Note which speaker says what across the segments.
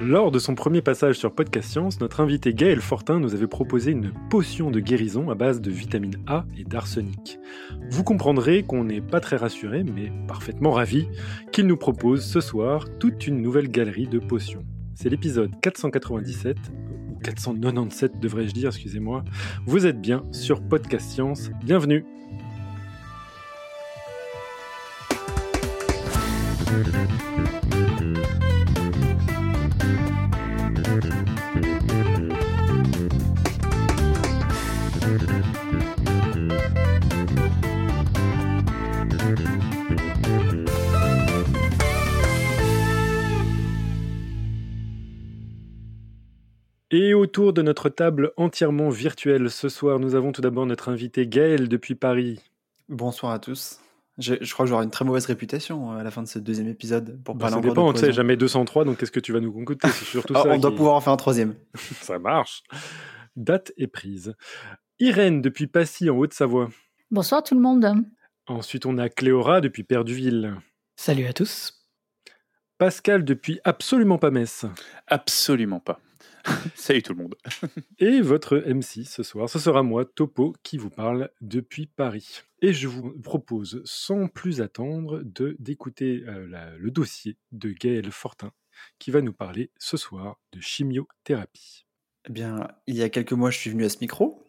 Speaker 1: Lors de son premier passage sur Podcast Science, notre invité Gaël Fortin nous avait proposé une potion de guérison à base de vitamine A et d'arsenic. Vous comprendrez qu'on n'est pas très rassuré, mais parfaitement ravi, qu'il nous propose ce soir toute une nouvelle galerie de potions. C'est l'épisode 497, ou 497 devrais-je dire, excusez-moi. Vous êtes bien sur Podcast Science, bienvenue Et autour de notre table entièrement virtuelle ce soir, nous avons tout d'abord notre invité Gaël depuis Paris.
Speaker 2: Bonsoir à tous. Je, je crois que j'aurai une très mauvaise réputation euh, à la fin de ce deuxième épisode pour
Speaker 1: Bah,
Speaker 2: parler
Speaker 1: ça dépend,
Speaker 2: de
Speaker 1: tu sais, jamais 203, donc qu'est-ce que tu vas nous concocter? C'est surtout
Speaker 2: Ah,
Speaker 1: ça.
Speaker 2: on doit pouvoir en faire un troisième.
Speaker 1: Ça marche. Date est prise. Irène depuis Passy en Haute-Savoie.
Speaker 3: Bonsoir tout le monde.
Speaker 1: Ensuite, on a Cléora depuis Perduville.
Speaker 4: Salut à tous.
Speaker 1: Pascal depuis absolument pas Metz.
Speaker 5: Absolument pas. Salut tout le monde.
Speaker 1: Et votre MC ce soir, ce sera moi, Topo, qui vous parle depuis Paris. Et je vous propose, sans plus attendre, de d'écouter euh, la- le dossier de Gaël Fortin, qui va nous parler ce soir de chimiothérapie.
Speaker 2: Eh bien, il y a quelques mois, je suis venu à ce micro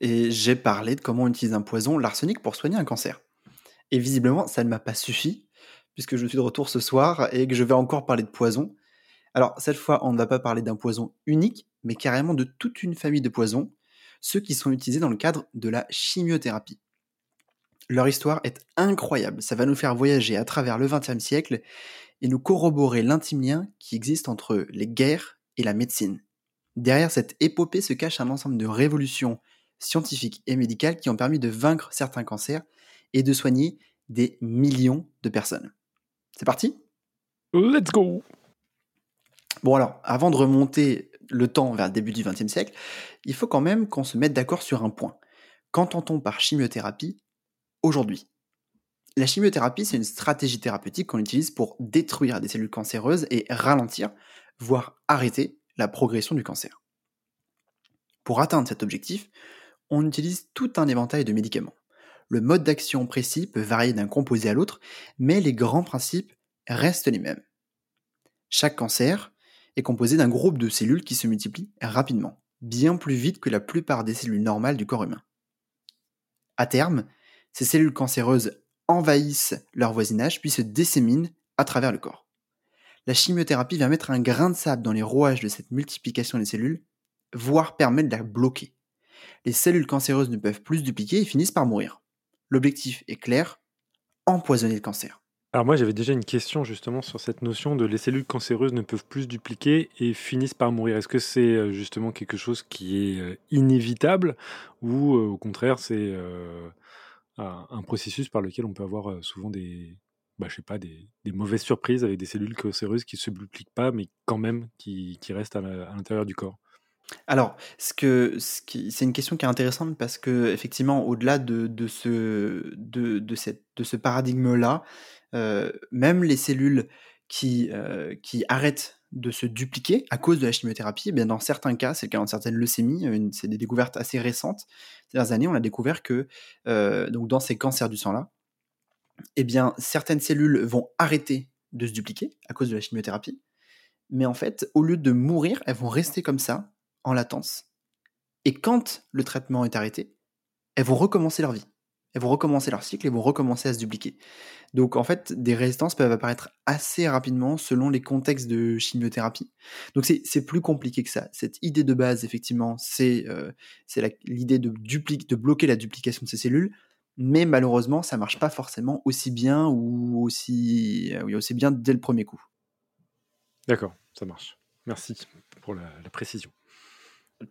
Speaker 2: et j'ai parlé de comment on utilise un poison, l'arsenic, pour soigner un cancer. Et visiblement, ça ne m'a pas suffi, puisque je suis de retour ce soir et que je vais encore parler de poison. Alors, cette fois, on ne va pas parler d'un poison unique, mais carrément de toute une famille de poisons, ceux qui sont utilisés dans le cadre de la chimiothérapie. Leur histoire est incroyable, ça va nous faire voyager à travers le XXe siècle et nous corroborer l'intime lien qui existe entre les guerres et la médecine. Derrière cette épopée se cache un ensemble de révolutions scientifiques et médicales qui ont permis de vaincre certains cancers et de soigner des millions de personnes. C'est parti?
Speaker 1: Let's go
Speaker 2: Bon alors, avant de remonter le temps vers le début du XXe siècle, il faut quand même qu'on se mette d'accord sur un point. Qu'entend-on par chimiothérapie aujourd'hui La chimiothérapie, c'est une stratégie thérapeutique qu'on utilise pour détruire des cellules cancéreuses et ralentir, voire arrêter la progression du cancer. Pour atteindre cet objectif, on utilise tout un éventail de médicaments. Le mode d'action précis peut varier d'un composé à l'autre, mais les grands principes restent les mêmes. Chaque cancer est composé d'un groupe de cellules qui se multiplient rapidement, bien plus vite que la plupart des cellules normales du corps humain. À terme, ces cellules cancéreuses envahissent leur voisinage puis se disséminent à travers le corps. La chimiothérapie vient mettre un grain de sable dans les rouages de cette multiplication des cellules, voire permettre de la bloquer. Les cellules cancéreuses ne peuvent plus se dupliquer et finissent par mourir. L'objectif est clair, empoisonner le cancer.
Speaker 1: Alors moi j'avais déjà une question justement sur cette notion de les cellules cancéreuses ne peuvent plus se dupliquer et finissent par mourir. Est-ce que c'est euh, justement quelque chose qui est euh, inévitable ou euh, au contraire c'est un, processus par lequel on peut avoir souvent des, bah, je sais pas, des, mauvaises surprises avec des cellules cancéreuses qui se dupliquent pas mais quand même qui, qui restent à l'intérieur du corps?
Speaker 2: Alors, ce que, ce c'est une question qui est intéressante parce que effectivement, au-delà de, de ce, de, de cette, de ce paradigme-là, même les cellules qui, euh, qui arrêtent de se dupliquer à cause de la chimiothérapie, eh bien dans certains cas, c'est le cas dans certaines leucémies, une- c'est des découvertes assez récentes. Ces dernières années, on a découvert que euh, dans ces cancers du sang-là, eh bien certaines cellules vont arrêter de se dupliquer à cause de la chimiothérapie, mais en fait, au lieu de mourir, elles vont rester comme ça en latence. Et quand le traitement est arrêté, elles vont recommencer leur vie. Elles vont recommencer leur cycle et vont recommencer à se dupliquer. Donc en fait, des résistances peuvent apparaître assez rapidement selon les contextes de chimiothérapie. Donc c'est c'est plus compliqué que ça. Cette idée de base, effectivement, c'est euh, l'idée de, de bloquer la duplication de ces cellules. Mais malheureusement, ça marche pas forcément aussi bien ou aussi, euh, oui, aussi bien dès le premier coup.
Speaker 1: D'accord, ça marche. Merci pour la, la précision.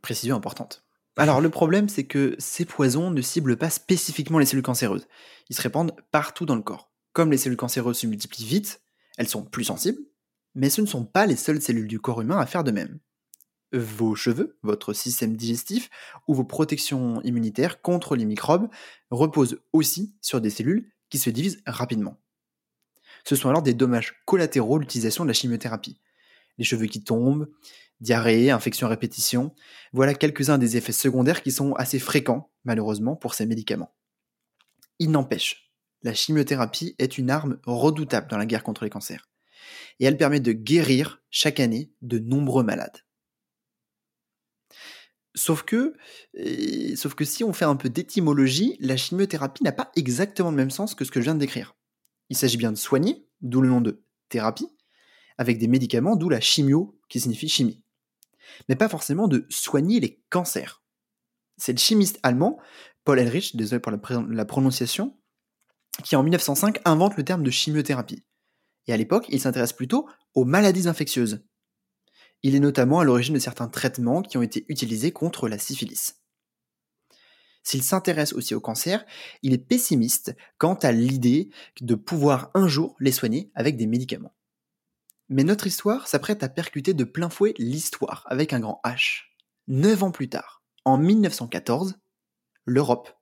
Speaker 2: Précision importante. Alors le problème, c'est que ces poisons ne ciblent pas spécifiquement les cellules cancéreuses. Ils se répandent partout dans le corps. Comme les cellules cancéreuses se multiplient vite, elles sont plus sensibles, mais ce ne sont pas les seules cellules du corps humain à faire de même. Vos cheveux, votre système digestif ou vos protections immunitaires contre les microbes reposent aussi sur des cellules qui se divisent rapidement. Ce sont alors des dommages collatéraux de l'utilisation de la chimiothérapie. Les cheveux qui tombent, diarrhée, infection à répétition, voilà quelques-uns des effets secondaires qui sont assez fréquents, malheureusement, pour ces médicaments. Il n'empêche, la chimiothérapie est une arme redoutable dans la guerre contre les cancers. Et elle permet de guérir chaque année de nombreux malades. Sauf que, sauf que si on fait un peu d'étymologie, la chimiothérapie n'a pas exactement le même sens que ce que je viens de décrire. Il s'agit bien de soigner, d'où le nom de thérapie, avec des médicaments, d'où la chimio, qui signifie chimie. Mais pas forcément de soigner les cancers. C'est le chimiste allemand, Paul Ehrlich, désolé pour la, prononciation, qui en 1905 invente le terme de chimiothérapie. Et à l'époque, il s'intéresse plutôt aux maladies infectieuses. Il est notamment à l'origine de certains traitements qui ont été utilisés contre la syphilis. S'il s'intéresse aussi au cancer, il est pessimiste quant à l'idée de pouvoir un jour les soigner avec des médicaments. Mais notre histoire s'apprête à percuter de plein fouet l'histoire avec un grand H. Neuf ans plus tard, en 1914, l'Europe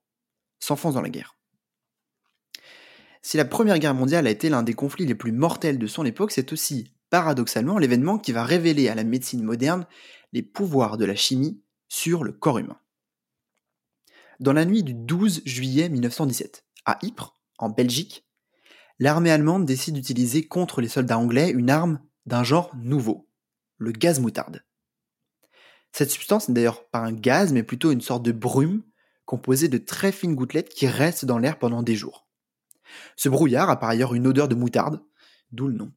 Speaker 2: s'enfonce dans la guerre. Si la Première Guerre mondiale a été l'un des conflits les plus mortels de son époque, c'est aussi, paradoxalement, l'événement qui va révéler à la médecine moderne les pouvoirs de la chimie sur le corps humain. Dans la nuit du 12 juillet 1917, à Ypres, en Belgique, l'armée allemande décide d'utiliser contre les soldats anglais une arme d'un genre nouveau, le gaz moutarde. Cette substance n'est d'ailleurs pas un gaz, mais plutôt une sorte de brume composée de très fines gouttelettes qui restent dans l'air pendant des jours. Ce brouillard a par ailleurs une odeur de moutarde, d'où le nom.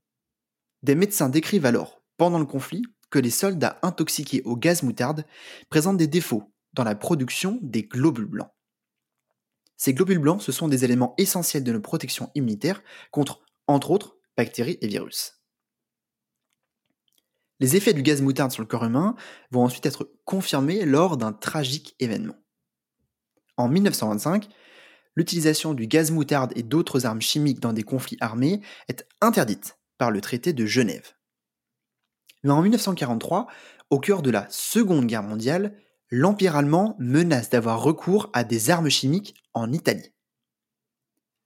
Speaker 2: Des médecins décrivent alors, pendant le conflit, que les soldats intoxiqués au gaz moutarde présentent des défauts dans la production des globules blancs. Ces globules blancs, ce sont des éléments essentiels de nos protections immunitaires contre, entre autres, bactéries et virus. Les effets du gaz moutarde sur le corps humain vont ensuite être confirmés lors d'un tragique événement. En 1925, l'utilisation du gaz moutarde et d'autres armes chimiques dans des conflits armés est interdite par le traité de Genève. Mais en 1943, au cœur de la Seconde Guerre mondiale, l'Empire allemand menace d'avoir recours à des armes chimiques en Italie.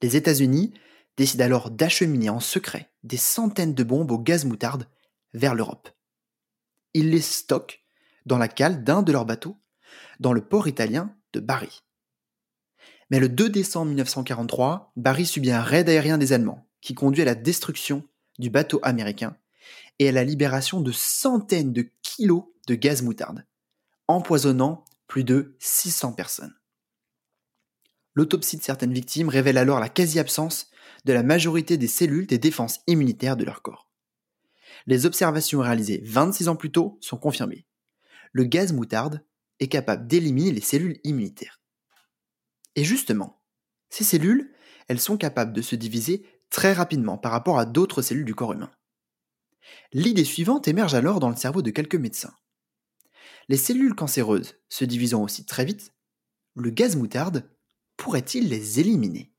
Speaker 2: Les États-Unis décident alors d'acheminer en secret des centaines de bombes au gaz moutarde vers l'Europe. Ils les stockent dans la cale d'un de leurs bateaux, dans le port italien de Bari. Mais le 2 décembre 1943, Bari subit un raid aérien des Allemands qui conduit à la destruction du bateau américain et à la libération de centaines de kilos de gaz moutarde empoisonnant plus de 600 personnes. L'autopsie de certaines victimes révèle alors la quasi-absence de la majorité des cellules des défenses immunitaires de leur corps. Les observations réalisées 26 ans plus tôt sont confirmées. Le gaz moutarde est capable d'éliminer les cellules immunitaires. Et justement, ces cellules, elles sont capables de se diviser très rapidement par rapport à d'autres cellules du corps humain. L'idée suivante émerge alors dans le cerveau de quelques médecins. Les cellules cancéreuses se divisant aussi très vite, le gaz moutarde pourrait-il les éliminer?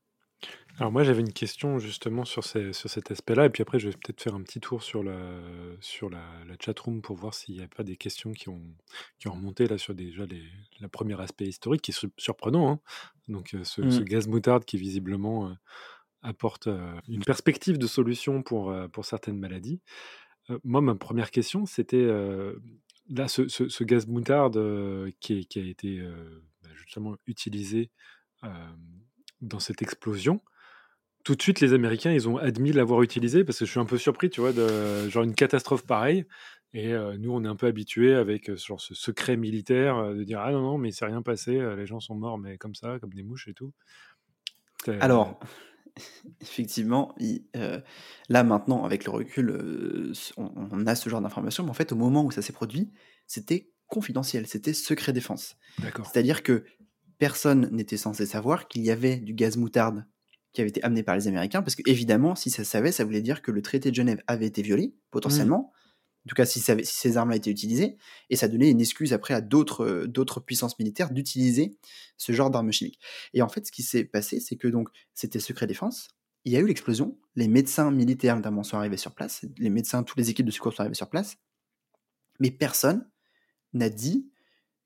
Speaker 1: Alors moi j'avais une question justement sur, sur cet aspect-là, et puis après je vais peut-être faire un petit tour sur la, sur la, la chatroom pour voir s'il n'y a pas des questions qui ont, qui ont remonté là sur déjà les, le premier aspect historique qui est surprenant. Hein. Donc euh, ce, mmh. gaz moutarde qui visiblement euh, apporte euh, une perspective de solution pour, pour certaines maladies. moi ma première question c'était là, ce, gaz moutarde qui, a été bah, justement utilisé dans cette explosion, tout de suite, les Américains, ils ont admis l'avoir utilisé parce que je suis un peu surpris, tu vois, de genre une catastrophe pareille. Et nous, on est un peu habitués avec genre ce secret militaire de dire ah non non, mais il s'est rien passé, les gens sont morts, mais comme ça, comme des mouches et tout.
Speaker 2: Alors, effectivement, euh, là maintenant, avec le recul, euh, on, a ce genre d'informations, mais en fait, au moment où ça s'est produit, c'était confidentiel, c'était secret défense. C'est-à-dire que personne n'était censé savoir qu'il y avait du gaz moutarde qui avait été amené par les Américains, parce que évidemment, si ça savait, ça voulait dire que le traité de Genève avait été violé, potentiellement, en tout cas si, ces armes ont été utilisées, et ça donnait une excuse après à d'autres euh, d'autres puissances militaires d'utiliser ce genre d'armes chimiques. Et en fait, ce qui s'est passé, c'est que c'était secret défense, il y a eu l'explosion, les médecins militaires notamment sont arrivés sur place, les médecins, toutes les équipes de secours sont arrivées sur place, mais personne n'a dit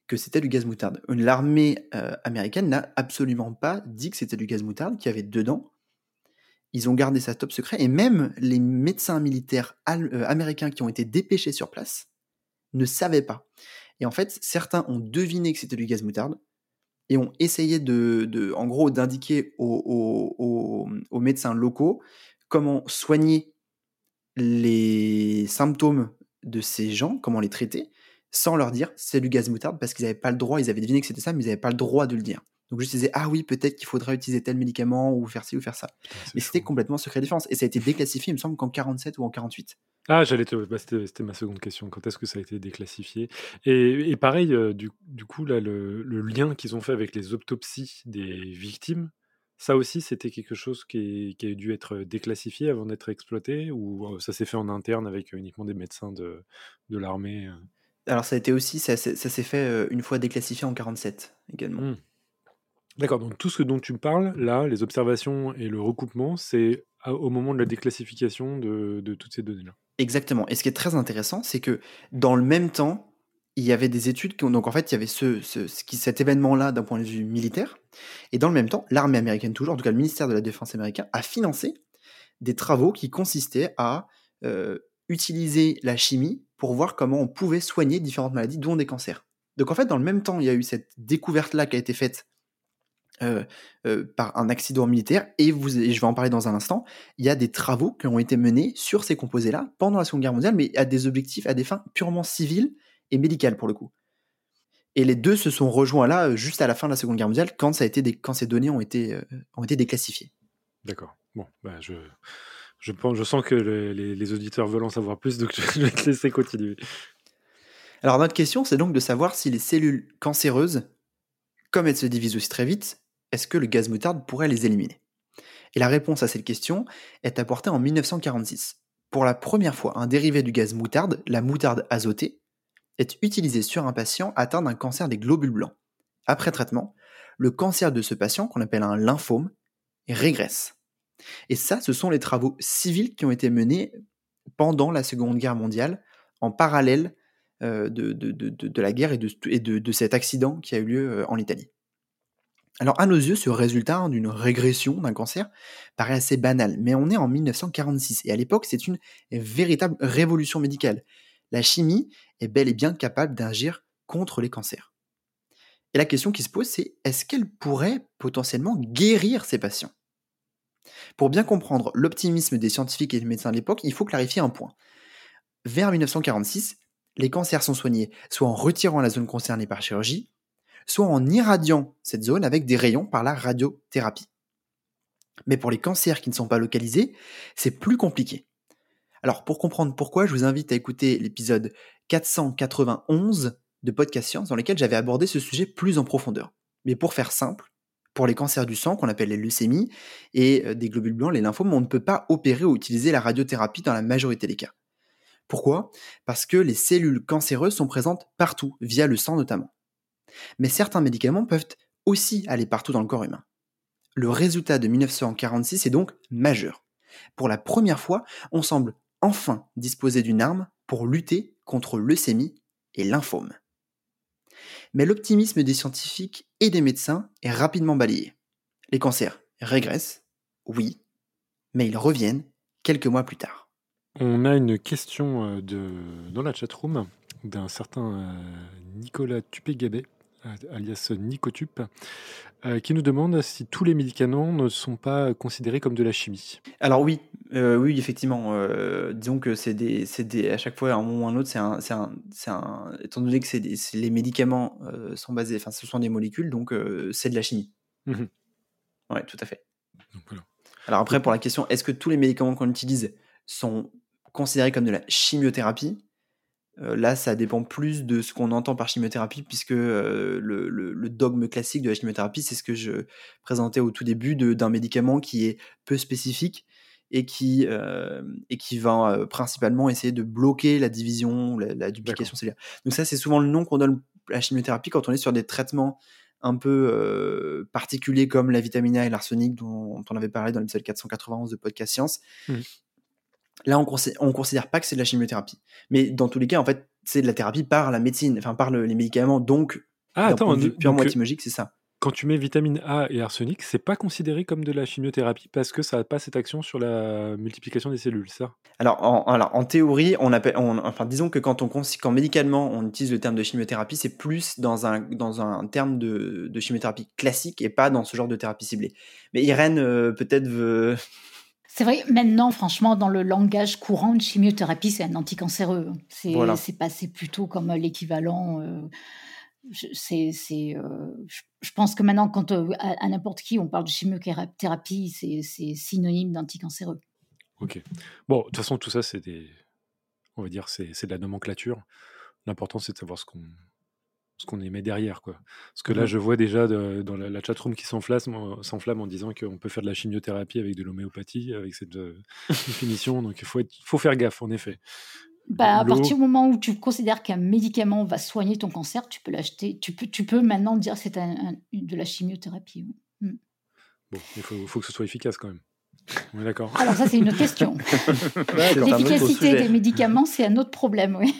Speaker 2: que c'était du gaz moutarde. L'armée euh, américaine n'a absolument pas dit que c'était du gaz moutarde qu'il y avait dedans. Ils ont gardé ça top secret, et même les médecins militaires euh, américains qui ont été dépêchés sur place ne savaient pas. Et en fait, certains ont deviné que c'était du gaz moutarde, et ont essayé de, en gros, d'indiquer aux, médecins locaux comment soigner les symptômes de ces gens, comment les traiter, sans leur dire c'est du gaz moutarde parce qu'ils n'avaient pas le droit, ils avaient deviné que c'était ça, mais ils n'avaient pas le droit de le dire. Donc ils disaient ah oui peut-être qu'il faudrait utiliser tel médicament ou faire ci ou faire ça. mais c'était complètement secret défense et ça a été déclassifié il me semble qu'en 47 ou en 48.
Speaker 1: Ah j'allais te... Bah, c'était ma seconde question. Quand est-ce que ça a été déclassifié? Et, pareil euh, du, coup là le, lien qu'ils ont fait avec les autopsies des victimes. Ça aussi, c'était quelque chose qui, a dû être déclassifié avant d'être exploité ou euh, ça s'est fait en interne avec uniquement des médecins de, de l'armée euh?
Speaker 2: Alors ça a été aussi, ça, s'est fait une fois déclassifié en 47 également. Mmh.
Speaker 1: D'accord, donc tout ce dont tu me parles, là, les observations et le recoupement, c'est au moment de la déclassification de, toutes ces données-là.
Speaker 2: Exactement. Et ce qui est très intéressant, c'est que dans le même temps, il y avait des études qui ont, donc en fait, il y avait ce, cet événement-là d'un point de vue militaire, et dans le même temps, l'armée américaine toujours, en tout cas le ministère de la Défense américain, a financé des travaux qui consistaient à euh, utiliser la chimie pour voir comment on pouvait soigner différentes maladies, dont des cancers. Donc en fait, dans le même temps, il y a eu cette découverte-là qui a été faite euh, euh, par un accident militaire, et, vous, je vais en parler dans un instant, il y a des travaux qui ont été menés sur ces composés-là pendant la Seconde Guerre mondiale, mais à des objectifs, à des fins purement civiles et médicales pour le coup. Et les deux se sont rejoints là euh, juste à la fin de la Seconde Guerre mondiale, quand, ça a été des, quand ces données ont été, ont été déclassifiées.
Speaker 1: D'accord. Bon, bah je, je, pense, je sens que les, les, auditeurs veulent en savoir plus, donc je vais te laisser continuer.
Speaker 2: Alors notre question, c'est donc de savoir si les cellules cancéreuses, comme elles se divisent aussi très vite, est-ce que le gaz moutarde pourrait les éliminer? Et la réponse à cette question est apportée en 1946. Pour la première fois, un dérivé du gaz moutarde, la moutarde azotée, est utilisé sur un patient atteint d'un cancer des globules blancs. Après traitement, le cancer de ce patient, qu'on appelle un lymphome, régresse. Et ça, ce sont les travaux civils qui ont été menés pendant la Seconde Guerre mondiale, en parallèle euh, de, la guerre et, de, cet accident qui a eu lieu euh, en Italie. Alors à nos yeux, ce résultat hein, d'une régression d'un cancer paraît assez banal, mais on est en 1946 et à l'époque c'est une véritable révolution médicale. La chimie est bel et bien capable d'agir contre les cancers. Et la question qui se pose c'est est-ce qu'elle pourrait potentiellement guérir ces patients? Pour bien comprendre l'optimisme des scientifiques et des médecins de l'époque, il faut clarifier un point. Vers 1946, les cancers sont soignés soit en retirant la zone concernée par chirurgie, soit en irradiant cette zone avec des rayons par la radiothérapie. Mais pour les cancers qui ne sont pas localisés, c'est plus compliqué. Alors pour comprendre pourquoi, je vous invite à écouter l'épisode 491 de Podcast Science dans lequel j'avais abordé ce sujet plus en profondeur. Mais pour faire simple, pour les cancers du sang qu'on appelle les leucémies et euh, des globules blancs, les lymphomes, on ne peut pas opérer ou utiliser la radiothérapie dans la majorité des cas. Pourquoi? Parce que les cellules cancéreuses sont présentes partout, via le sang notamment. Mais certains médicaments peuvent aussi aller partout dans le corps humain. Le résultat de 1946 est donc majeur. Pour la première fois, on semble enfin disposer d'une arme pour lutter contre leucémie et lymphome. Mais l'optimisme des scientifiques et des médecins est rapidement balayé. Les cancers régressent, oui, mais ils reviennent quelques mois plus tard.
Speaker 1: On a une question euh, dans la chatroom d'un certain euh, Nicolas Tupé-Gabet alias Nicotup, euh, qui nous demande si tous les médicaments ne sont pas considérés comme de la chimie.
Speaker 2: Alors oui, euh, oui, effectivement. Euh, disons que c'est des, des, à chaque fois, à un moment ou à un autre, c'est un, c'est un, un, étant donné que c'est les médicaments sont basés, enfin, ce sont des molécules, donc c'est de la chimie. Mmh oui, tout à fait. Alors après, pour la question, est-ce que tous les médicaments qu'on utilise sont considérés comme de la chimiothérapie? Euh, là, ça dépend plus de ce qu'on entend par chimiothérapie, puisque euh, le, dogme classique de la chimiothérapie, c'est ce que je présentais au tout début d'un médicament qui est peu spécifique et qui, euh, et qui va principalement essayer de bloquer la division, la, duplication cellulaire. Donc ça, c'est souvent le nom qu'on donne à la chimiothérapie quand on est sur des traitements un peu particuliers comme la vitamine A et l'arsenic dont, on avait parlé dans l'épisode 491 de Podcast Science. Mmh. Là, on ne considère pas que c'est de la chimiothérapie. Mais dans tous les cas, en fait, c'est de la thérapie par la médecine, enfin par les médicaments. Donc,
Speaker 1: ah, attends,
Speaker 2: purement étymologique, c'est ça.
Speaker 1: quand tu mets vitamine A et arsenic, c'est pas considéré comme de la chimiothérapie parce que ça n'a pas cette action sur la multiplication des cellules, ça?
Speaker 2: Alors, en, alors, en théorie, on appelle, on- enfin, disons que quand, on, quand médicalement on utilise le terme de chimiothérapie, c'est plus dans un, dans un terme de, de chimiothérapie classique et pas dans ce genre de thérapie ciblée. Mais Irène, euh, peut-être veut.
Speaker 3: C'est vrai, maintenant, franchement, dans le langage courant, une chimiothérapie, c'est un anticancéreux. C'est
Speaker 2: Voilà.
Speaker 3: passé plutôt comme euh, l'équivalent. euh, c'est, euh, je, pense que maintenant, quand euh, à, à n'importe qui on parle de chimiothérapie, c'est, synonyme d'anticancéreux.
Speaker 1: Ok. Bon, de toute façon, tout ça, c'est des. On va dire, c'est de la nomenclature. L'important, c'est de savoir ce qu'on ce qu'on émet derrière, quoi. Parce que là,
Speaker 2: Mhm.
Speaker 1: je vois déjà de- dans la, la chatroom qui s'enflamme en- disant qu'on peut faire de la chimiothérapie avec de l'homéopathie, avec cette euh, définition. Donc, il faut, être- faut faire gaffe, en effet.
Speaker 3: Bah, à partir du moment où tu considères qu'un médicament va soigner ton cancer, tu peux l'acheter. Tu peux, tu peux maintenant dire que c'est un- un- de la chimiothérapie. oui.
Speaker 1: Bon, il faut, faut que ce soit efficace quand même. D'accord
Speaker 3: Alors ça, c'est une autre question. L'efficacité des médicaments, c'est un autre problème. Oui.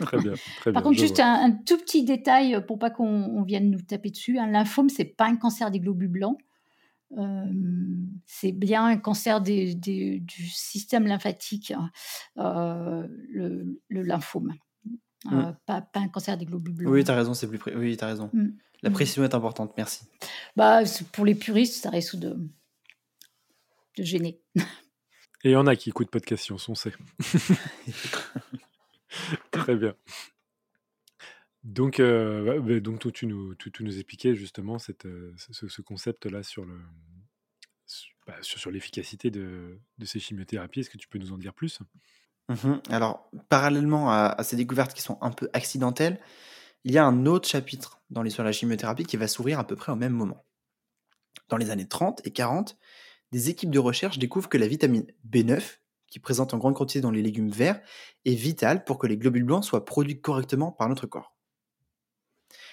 Speaker 1: Très bien. Très
Speaker 3: Par
Speaker 1: bien,
Speaker 3: contre, juste un, un tout petit détail pour pas qu'on on vienne nous taper dessus. Un lymphome, c'est pas un cancer des globules blancs. Euh, c'est bien un cancer des- des- du système lymphatique, euh, le, le lymphome. Euh, pas, pas un cancer des globules blancs.
Speaker 2: Oui, t'as raison, c'est plus. pré- Oui, t'as raison.
Speaker 3: Mm.
Speaker 2: La
Speaker 3: Mm.
Speaker 2: précision est importante, merci.
Speaker 3: Bah, pour les puristes, ça risque de, gêner.
Speaker 1: Et il y en a qui écoutent pas de questions, on sait. Très bien. Donc, euh, bah, donc toi, tu, nous, tu, tu nous expliquais justement cette, euh, ce, ce concept-là sur le sur, bah, sur, sur l'efficacité de, de ces chimiothérapies. Est-ce que tu peux nous en dire plus?
Speaker 2: Mhm. Alors, parallèlement à, à ces découvertes qui sont un peu accidentelles, il y a un autre chapitre dans l'histoire de la chimiothérapie qui va s'ouvrir à peu près au même moment. Dans les années 30 et 40, des équipes de recherche découvrent que la vitamine B9, qui présente en grande quantité dans les légumes verts, est vitale pour que les globules blancs soient produits correctement par notre corps.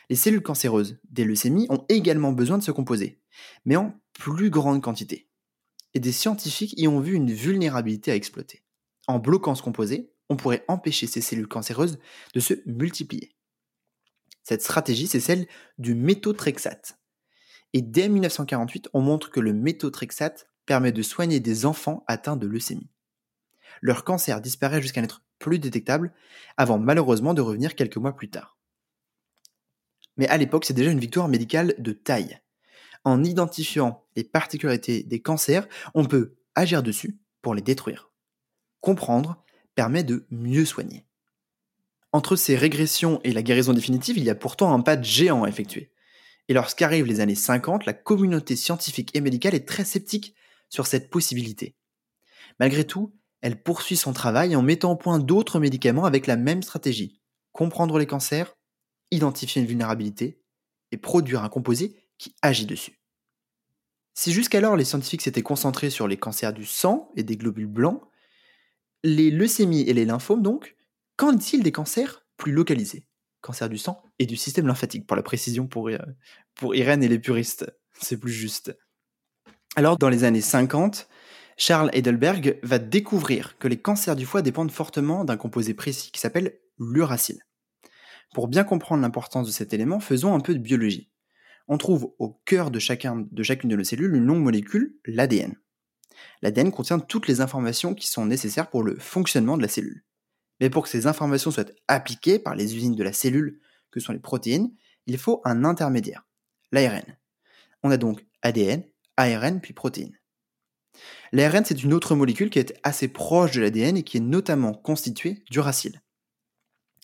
Speaker 2: Les cellules cancéreuses des leucémies ont également besoin de ce composé, mais en plus grande quantité. Et des scientifiques y ont vu une vulnérabilité à exploiter. En bloquant ce composé, on pourrait empêcher ces cellules cancéreuses de se multiplier. Cette stratégie, c'est celle du méthotrexate. Et dès 1948, on montre que le méthotrexate permet de soigner des enfants atteints de leucémie. Leur cancer disparaît jusqu'à n'être plus détectable, avant malheureusement de revenir quelques mois plus tard. Mais à l'époque, c'est déjà une victoire médicale de taille. En identifiant les particularités des cancers, on peut agir dessus pour les détruire. Comprendre permet de mieux soigner. Entre ces régressions et la guérison définitive, il y a pourtant un pas de géant à effectuer. Et lorsqu'arrivent les années 50, la communauté scientifique et médicale est très sceptique sur cette possibilité. Malgré tout, elle poursuit son travail en mettant au point d'autres médicaments avec la même stratégie. Comprendre les cancers, identifier une vulnérabilité et produire un composé qui agit dessus. Si jusqu'alors les scientifiques s'étaient concentrés sur les cancers du sang et des globules blancs, les leucémies et les lymphomes donc, qu'en est-il des cancers plus localisés? Cancer du sang et du système lymphatique, pour la précision pour, euh, pour Irène et les puristes, c'est plus juste. Alors dans les années 50, Charles Heidelberg va découvrir que les cancers du foie dépendent fortement d'un composé précis qui s'appelle l'uracile. Pour bien comprendre l'importance de cet élément, faisons un peu de biologie. On trouve au cœur de, chacun, de chacune de nos cellules une longue molécule, l'ADN. L'ADN contient toutes les informations qui sont nécessaires pour le fonctionnement de la cellule. Mais pour que ces informations soient appliquées par les usines de la cellule, que sont les protéines, il faut un intermédiaire, l'ARN. On a donc ADN, ARN puis protéines. L'ARN, c'est une autre molécule qui est assez proche de l'ADN et qui est notamment constituée d'uracile.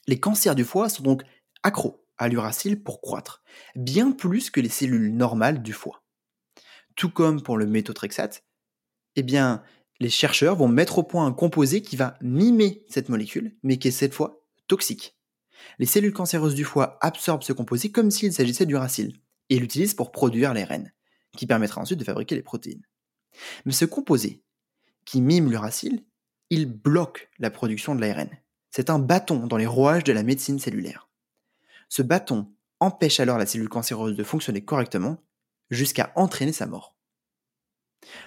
Speaker 2: Les cancers du foie sont donc accros à l'uracile pour croître, bien plus que les cellules normales du foie. Tout comme pour le méthotrexate, eh bien, les chercheurs vont mettre au point un composé qui va mimer cette molécule, mais qui est cette fois toxique. Les cellules cancéreuses du foie absorbent ce composé comme s'il s'agissait d'uracile, et l'utilisent pour produire l'ARN, qui permettra ensuite de fabriquer les protéines. Mais ce composé, qui mime l'uracile, il bloque la production de l'ARN. C'est un bâton dans les rouages de la médecine cellulaire. Ce bâton empêche alors la cellule cancéreuse de fonctionner correctement jusqu'à entraîner sa mort.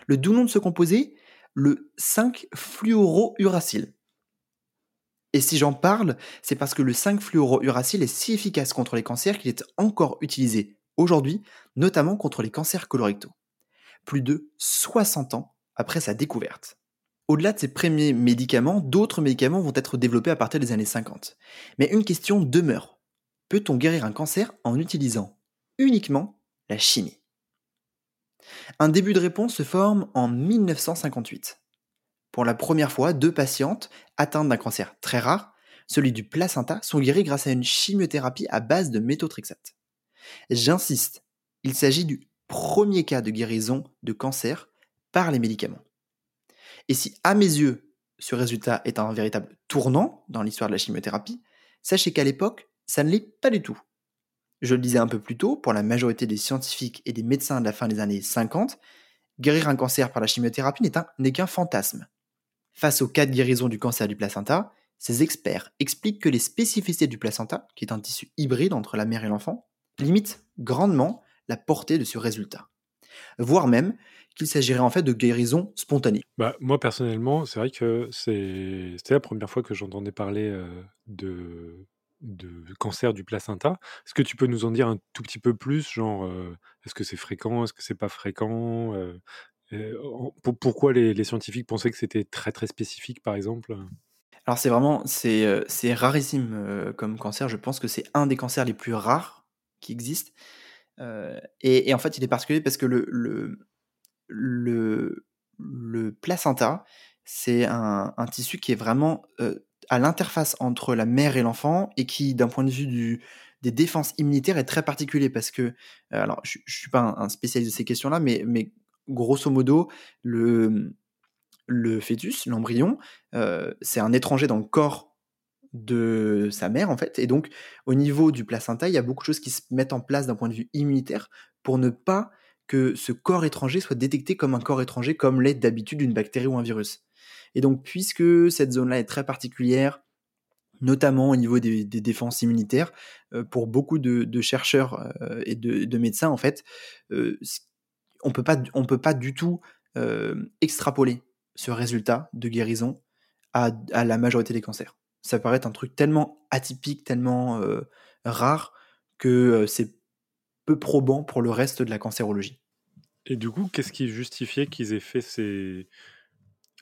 Speaker 2: Le doux nom de ce composé, le 5-fluorouracile. Et si j'en parle, c'est parce que le 5-fluorouracile est si efficace contre les cancers qu'il est encore utilisé aujourd'hui, notamment contre les cancers colorectaux. Plus de 60 ans après sa découverte. Au-delà de ces premiers médicaments, d'autres médicaments vont être développés à partir des années 50. Mais une question demeure. Peut-on guérir un cancer en utilisant uniquement la chimie? Un début de réponse se forme en 1958. Pour la première fois, deux patientes atteintes d'un cancer très rare, celui du placenta, sont guéries grâce à une chimiothérapie à base de méthotrexate. J'insiste, il s'agit du premier cas de guérison de cancer par les médicaments. Et si, à mes yeux, ce résultat est un véritable tournant dans l'histoire de la chimiothérapie, sachez qu'à l'époque, ça ne l'est pas du tout. Je le disais un peu plus tôt, pour la majorité des scientifiques et des médecins de la fin des années 50, guérir un cancer par la chimiothérapie n'est qu'un fantasme. Face au cas de guérison du cancer du placenta, ces experts expliquent que les spécificités du placenta, qui est un tissu hybride entre la mère et l'enfant, limitent grandement la portée de ce résultat. Voire même qu'il s'agirait en fait de guérison spontanée.
Speaker 1: Bah, moi personnellement, c'est vrai que c'était la première fois que j'entendais parler euh, de, de cancer du placenta. Est-ce que tu peux nous en dire un tout petit peu plus, genre euh, est-ce que c'est fréquent, est-ce que c'est pas fréquent euh, Pourquoi les, scientifiques pensaient que c'était très très spécifique, par exemple?
Speaker 2: Alors c'est vraiment c'est rarissime comme cancer. Je pense que c'est un des cancers les plus rares qui existent. Et, en fait, il est particulier parce que le placenta, c'est un, tissu qui est vraiment à l'interface entre la mère et l'enfant et qui, d'un point de vue des défenses immunitaires, est très particulier parce que, alors je ne suis pas un, spécialiste de ces questions-là, mais, grosso modo, le, le fœtus, l'embryon, c'est un étranger dans le corps de sa mère en fait et donc au niveau du placenta il y a beaucoup de choses qui se mettent en place d'un point de vue immunitaire pour ne pas que ce corps étranger soit détecté comme un corps étranger, comme l'est d'habitude une bactérie ou un virus. Et donc, puisque cette zone-là est très particulière, notamment au niveau des, défenses immunitaires, euh, pour beaucoup de, chercheurs euh, et de, médecins, en fait, euh, on peut pas, on peut pas du tout extrapoler ce résultat de guérison à, à, la majorité des cancers. Ça paraît un truc tellement atypique, tellement rare, que c'est peu probant pour le reste de la cancérologie.
Speaker 1: Et du coup, qu'est-ce qui justifiait qu'ils aient fait ces.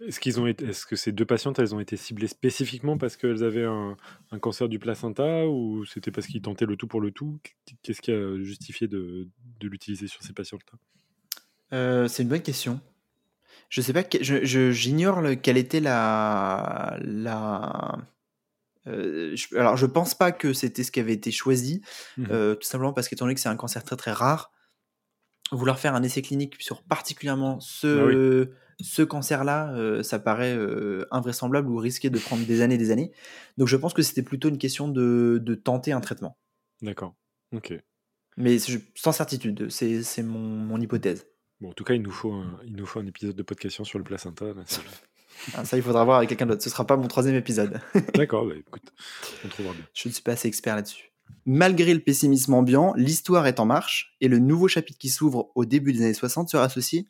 Speaker 1: Est-ce qu'ils ont été... Est-ce que ces deux patientes, elles ont été ciblées spécifiquement parce qu'elles avaient un, cancer du placenta ou c'était parce qu'ils tentaient le tout pour le tout? Qu'est-ce qui a justifié de, l'utiliser sur ces patientes-là?
Speaker 2: Euh, C'est une bonne question. Je sais pas, j'ignore quelle était la, la, euh, je, alors, je pense pas que c'était ce qui avait été choisi, mmh euh, tout simplement parce qu'étant donné que c'est un cancer très très rare, vouloir faire un essai clinique sur particulièrement ce, bah ce cancer-là, euh, ça paraît invraisemblable ou risqué de prendre des années et des années. Donc, je pense que c'était plutôt une question de, de tenter un traitement.
Speaker 1: D'accord, ok.
Speaker 2: Mais sans certitude, c'est mon, mon, hypothèse.
Speaker 1: Bon, en tout cas, il nous faut un, il nous faut un épisode de podcast sur le placenta.
Speaker 2: Ah, ça, il faudra voir avec quelqu'un d'autre. Ce sera pas mon troisième épisode.
Speaker 1: D'accord, bah, écoute, on trouvera bien.
Speaker 2: Je ne suis pas assez expert là-dessus. Malgré le pessimisme ambiant, l'histoire est en marche et le nouveau chapitre qui s'ouvre au début des années 60 sera associé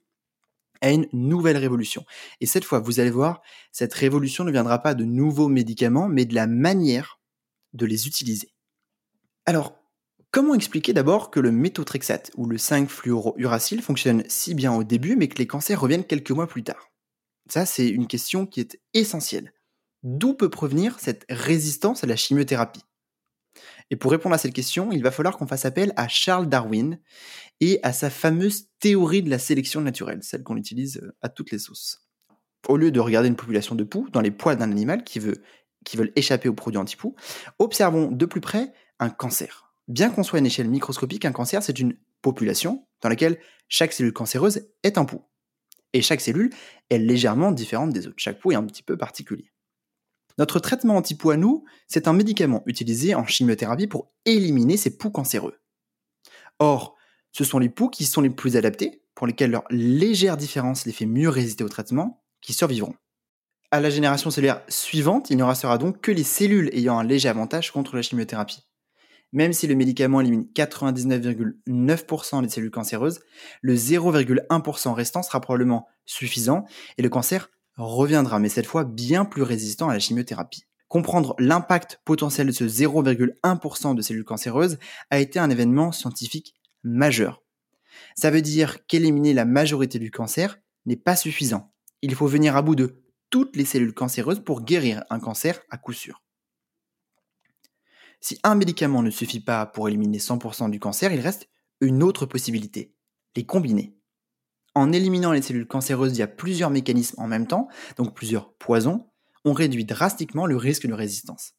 Speaker 2: à une nouvelle révolution. Et cette fois, vous allez voir, cette révolution ne viendra pas de nouveaux médicaments, mais de la manière de les utiliser. Alors, comment expliquer d'abord que le méthotrexate ou le 5-fluorouracil fonctionne si bien au début, mais que les cancers reviennent quelques mois plus tard? Ça, c'est une question qui est essentielle. D'où peut provenir cette résistance à la chimiothérapie? Et pour répondre à cette question, il va falloir qu'on fasse appel à Charles Darwin et à sa fameuse théorie de la sélection naturelle, celle qu'on utilise euh, à toutes les sauces. Au lieu de regarder une population de poux dans les poils d'un animal qui, veut, qui veulent échapper aux produits anti-poux, observons de plus près un cancer. Bien qu'on soit à une échelle microscopique, un cancer, c'est une population dans laquelle chaque cellule cancéreuse est un pouls. Et chaque cellule est légèrement différente des autres. Chaque pouls est un petit peu particulier. Notre traitement anti-poux à nous, c'est un médicament utilisé en chimiothérapie pour éliminer ces poux cancéreux. Or, ce sont les poux qui sont les plus adaptés, pour lesquels leur légère différence les fait mieux résister au traitement, qui survivront. À la génération cellulaire suivante, il ne restera donc que les cellules ayant un léger avantage contre la chimiothérapie. Même si le médicament élimine 99,9% des cellules cancéreuses, le 0,1% restant sera probablement suffisant et le cancer reviendra, mais cette fois bien plus résistant à la chimiothérapie. Comprendre l'impact potentiel de ce 0,1% de cellules cancéreuses a été un événement scientifique majeur. Ça veut dire qu'éliminer la majorité du cancer n'est pas suffisant. Il faut venir à bout de toutes les cellules cancéreuses pour guérir un cancer à coup sûr. Si un médicament ne suffit pas pour éliminer 100% du cancer, il reste une autre possibilité, les combiner. En éliminant les cellules cancéreuses via plusieurs mécanismes en même temps, donc plusieurs poisons, on réduit drastiquement le risque de résistance.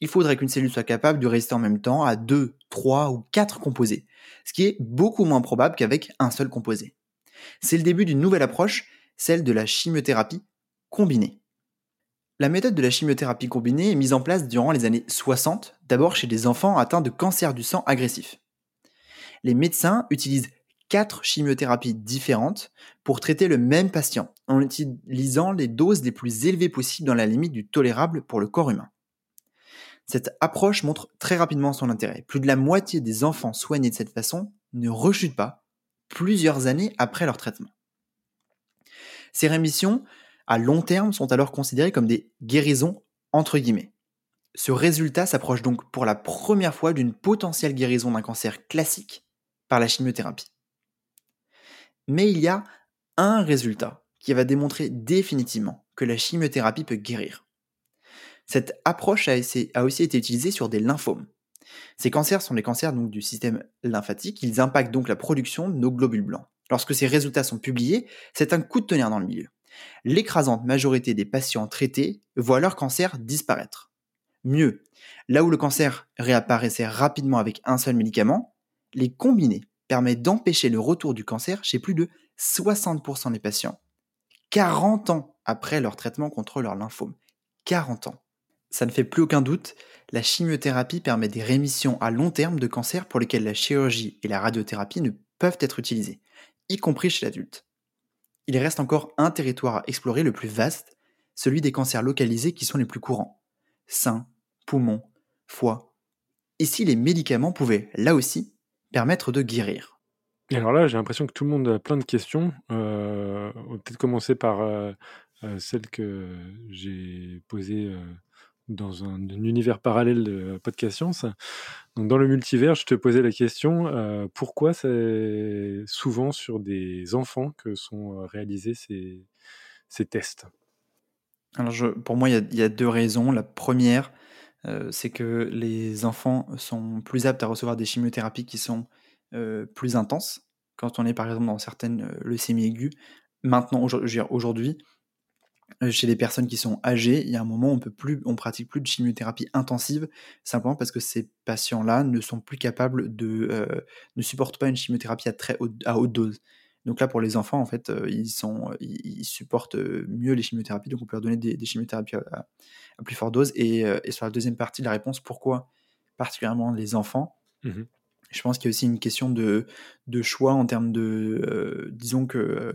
Speaker 2: Il faudrait qu'une cellule soit capable de résister en même temps à 2, 3 ou 4 composés, ce qui est beaucoup moins probable qu'avec un seul composé. C'est le début d'une nouvelle approche, celle de la chimiothérapie combinée. La méthode de la chimiothérapie combinée est mise en place durant les années 60, d'abord chez des enfants atteints de cancer du sang agressif. Les médecins utilisent quatre chimiothérapies différentes pour traiter le même patient, en utilisant les doses les plus élevées possibles dans la limite du tolérable pour le corps humain. Cette approche montre très rapidement son intérêt. Plus de la moitié des enfants soignés de cette façon ne rechutent pas plusieurs années après leur traitement. Ces rémissions à long terme sont alors considérées comme des guérisons entre guillemets. Ce résultat s'approche donc pour la première fois d'une potentielle guérison d'un cancer classique par la chimiothérapie. Mais il y a un résultat qui va démontrer définitivement que la chimiothérapie peut guérir. Cette approche a, aussi été utilisée sur des lymphomes. Ces cancers sont les cancers du système lymphatique, ils impactent donc la production de nos globules blancs. Lorsque ces résultats sont publiés, c'est un coup de tonnerre dans le milieu l'écrasante majorité des patients traités voient leur cancer disparaître. Mieux, là où le cancer réapparaissait rapidement avec un seul médicament, les combinés permettent d'empêcher le retour du cancer chez plus de 60% des patients, 40 ans après leur traitement contre leur lymphome. 40 ans. Ça ne fait plus aucun doute, la chimiothérapie permet des rémissions à long terme de cancers pour lesquels la chirurgie et la radiothérapie ne peuvent être utilisées, y compris chez l'adulte il reste encore un territoire à explorer le plus vaste, celui des cancers localisés qui sont les plus courants. Sein, poumons, foie. Ici, les médicaments pouvaient, là aussi, permettre de guérir.
Speaker 1: Et alors là, j'ai l'impression que tout le monde a plein de questions. Euh, on va peut-être commencer par euh, euh, celle que j'ai posée dans un, univers parallèle de Podcast Science. Donc, dans le multivers, je te posais la question pourquoi c'est souvent sur des enfants que sont réalisés ces, ces tests?
Speaker 2: Alors, je, pour moi, il y, a deux raisons. La première, euh, c'est que les enfants sont plus aptes à recevoir des chimiothérapies qui sont plus intenses. Quand on est par exemple dans certaines leucémies aiguës, maintenant, aujourd'hui, euh, chez les personnes qui sont âgées, il y a un moment où on peut plus, on pratique plus de chimiothérapie intensive, simplement parce que ces patients-là ne sont plus capables de, euh, ne supportent pas une chimiothérapie à très à haute dose. Donc là, pour les enfants, en fait, euh, ils, sont, ils, supportent mieux les chimiothérapies, donc on peut leur donner des, chimiothérapies à, plus forte dose. Et, sur la deuxième partie de la réponse, pourquoi particulièrement les enfants mmh je pense qu'il y a aussi une question de, de choix en termes de, euh, disons que euh,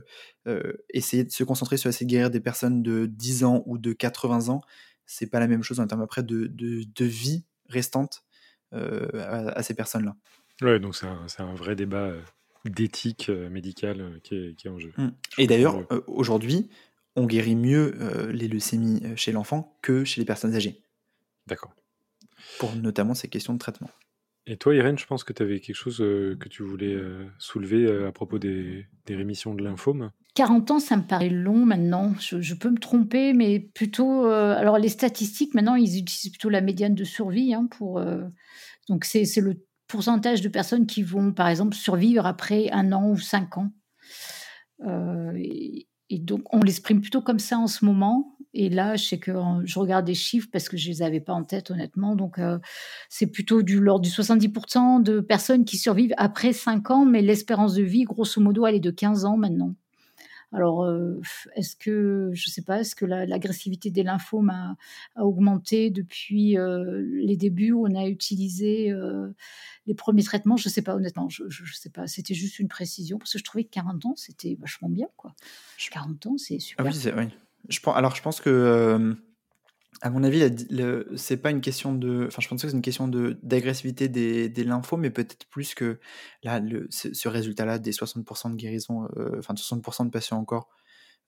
Speaker 2: euh, essayer de se concentrer sur essayer de guérir des personnes de 10 ans ou de 80 ans, c'est pas la même chose en termes après de, de, de vie restante à, ces personnes-là.
Speaker 1: Ouais, donc c'est un, un, vrai débat d'éthique médicale qui est, qui est, en jeu.
Speaker 2: Mmh. Et d'ailleurs, aujourd'hui, on guérit mieux les leucémies chez l'enfant que chez les personnes âgées.
Speaker 1: D'accord.
Speaker 2: Pour notamment ces questions de traitement.
Speaker 1: Et toi, Irène, je pense que tu avais quelque chose euh, que tu voulais euh, soulever euh, à propos des, rémissions de lymphome.
Speaker 3: 40 ans, ça me paraît long maintenant. Je, peux me tromper, mais plutôt. alors, les statistiques, maintenant, ils utilisent plutôt la médiane de survie. Hein, pour, donc, c'est le pourcentage de personnes qui vont, par exemple, survivre après un an ou cinq ans. Et, et, donc, on l'exprime plutôt comme ça en ce moment. Et là, je sais que je regarde des chiffres parce que je les avais pas en tête, honnêtement. Donc, euh, c'est plutôt du l'ordre du 70% de personnes qui survivent après 5 ans, mais l'espérance de vie, grosso modo, elle est de 15 ans maintenant. Alors, euh, est-ce que, je ne sais pas, est-ce que l'agressivité des lymphomes a, augmenté depuis euh, les débuts où on a utilisé les premiers traitements? Je ne sais pas, honnêtement, je ne sais pas. C'était juste une précision parce que je trouvais que 40 ans, c'était vachement bien. Quoi. 40 ans, c'est super.
Speaker 2: Ah oui, oui. Je alors, je pense que, euh, à mon avis, c'est pas une question de. Enfin, je pense que c'est une question de, d'agressivité des, des lymphomes, mais peut-être plus que là, ce, résultat-là des 60% de guérison, euh, enfin, 60% de patients encore,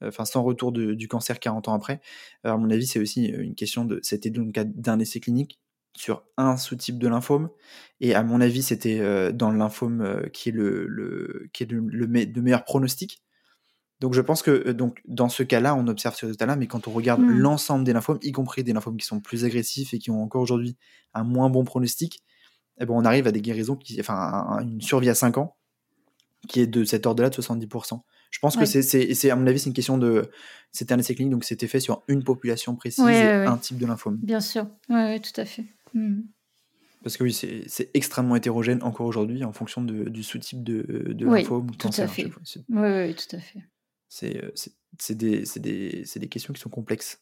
Speaker 2: euh, enfin, sans retour du cancer 40 ans après. à mon avis, c'est aussi une question de. C'était donc d'un essai clinique sur un sous-type de lymphome. Et à mon avis, c'était euh, dans le lymphome euh, qui est le, le qui est le, meilleur pronostic. Donc je pense que euh, donc, dans ce cas-là, on observe ce résultat-là, mais quand on regarde
Speaker 3: Mm.
Speaker 2: l'ensemble des lymphomes, y compris des lymphomes qui sont plus agressifs et qui ont encore aujourd'hui un moins bon pronostic, eh ben, on arrive à des guérisons, qui, enfin à une survie à 5 ans, qui est de cet ordre-là de 70%. Je pense que
Speaker 3: Ouais.
Speaker 2: c'est, à mon avis, c'est une question de. C'était un essai clinique, donc c'était fait sur une population précise
Speaker 3: Ouais,
Speaker 2: et
Speaker 3: ouais,
Speaker 2: un type de lymphome.
Speaker 3: Bien sûr. Oui, ouais, tout à fait. Mm.
Speaker 2: Parce que oui, c'est, extrêmement hétérogène encore aujourd'hui en fonction de- du sous-type de, de lymphome ou de cancer.
Speaker 3: fait. Oui, oui, tout à fait.
Speaker 2: C'est, euh, c'est- des, questions qui sont complexes.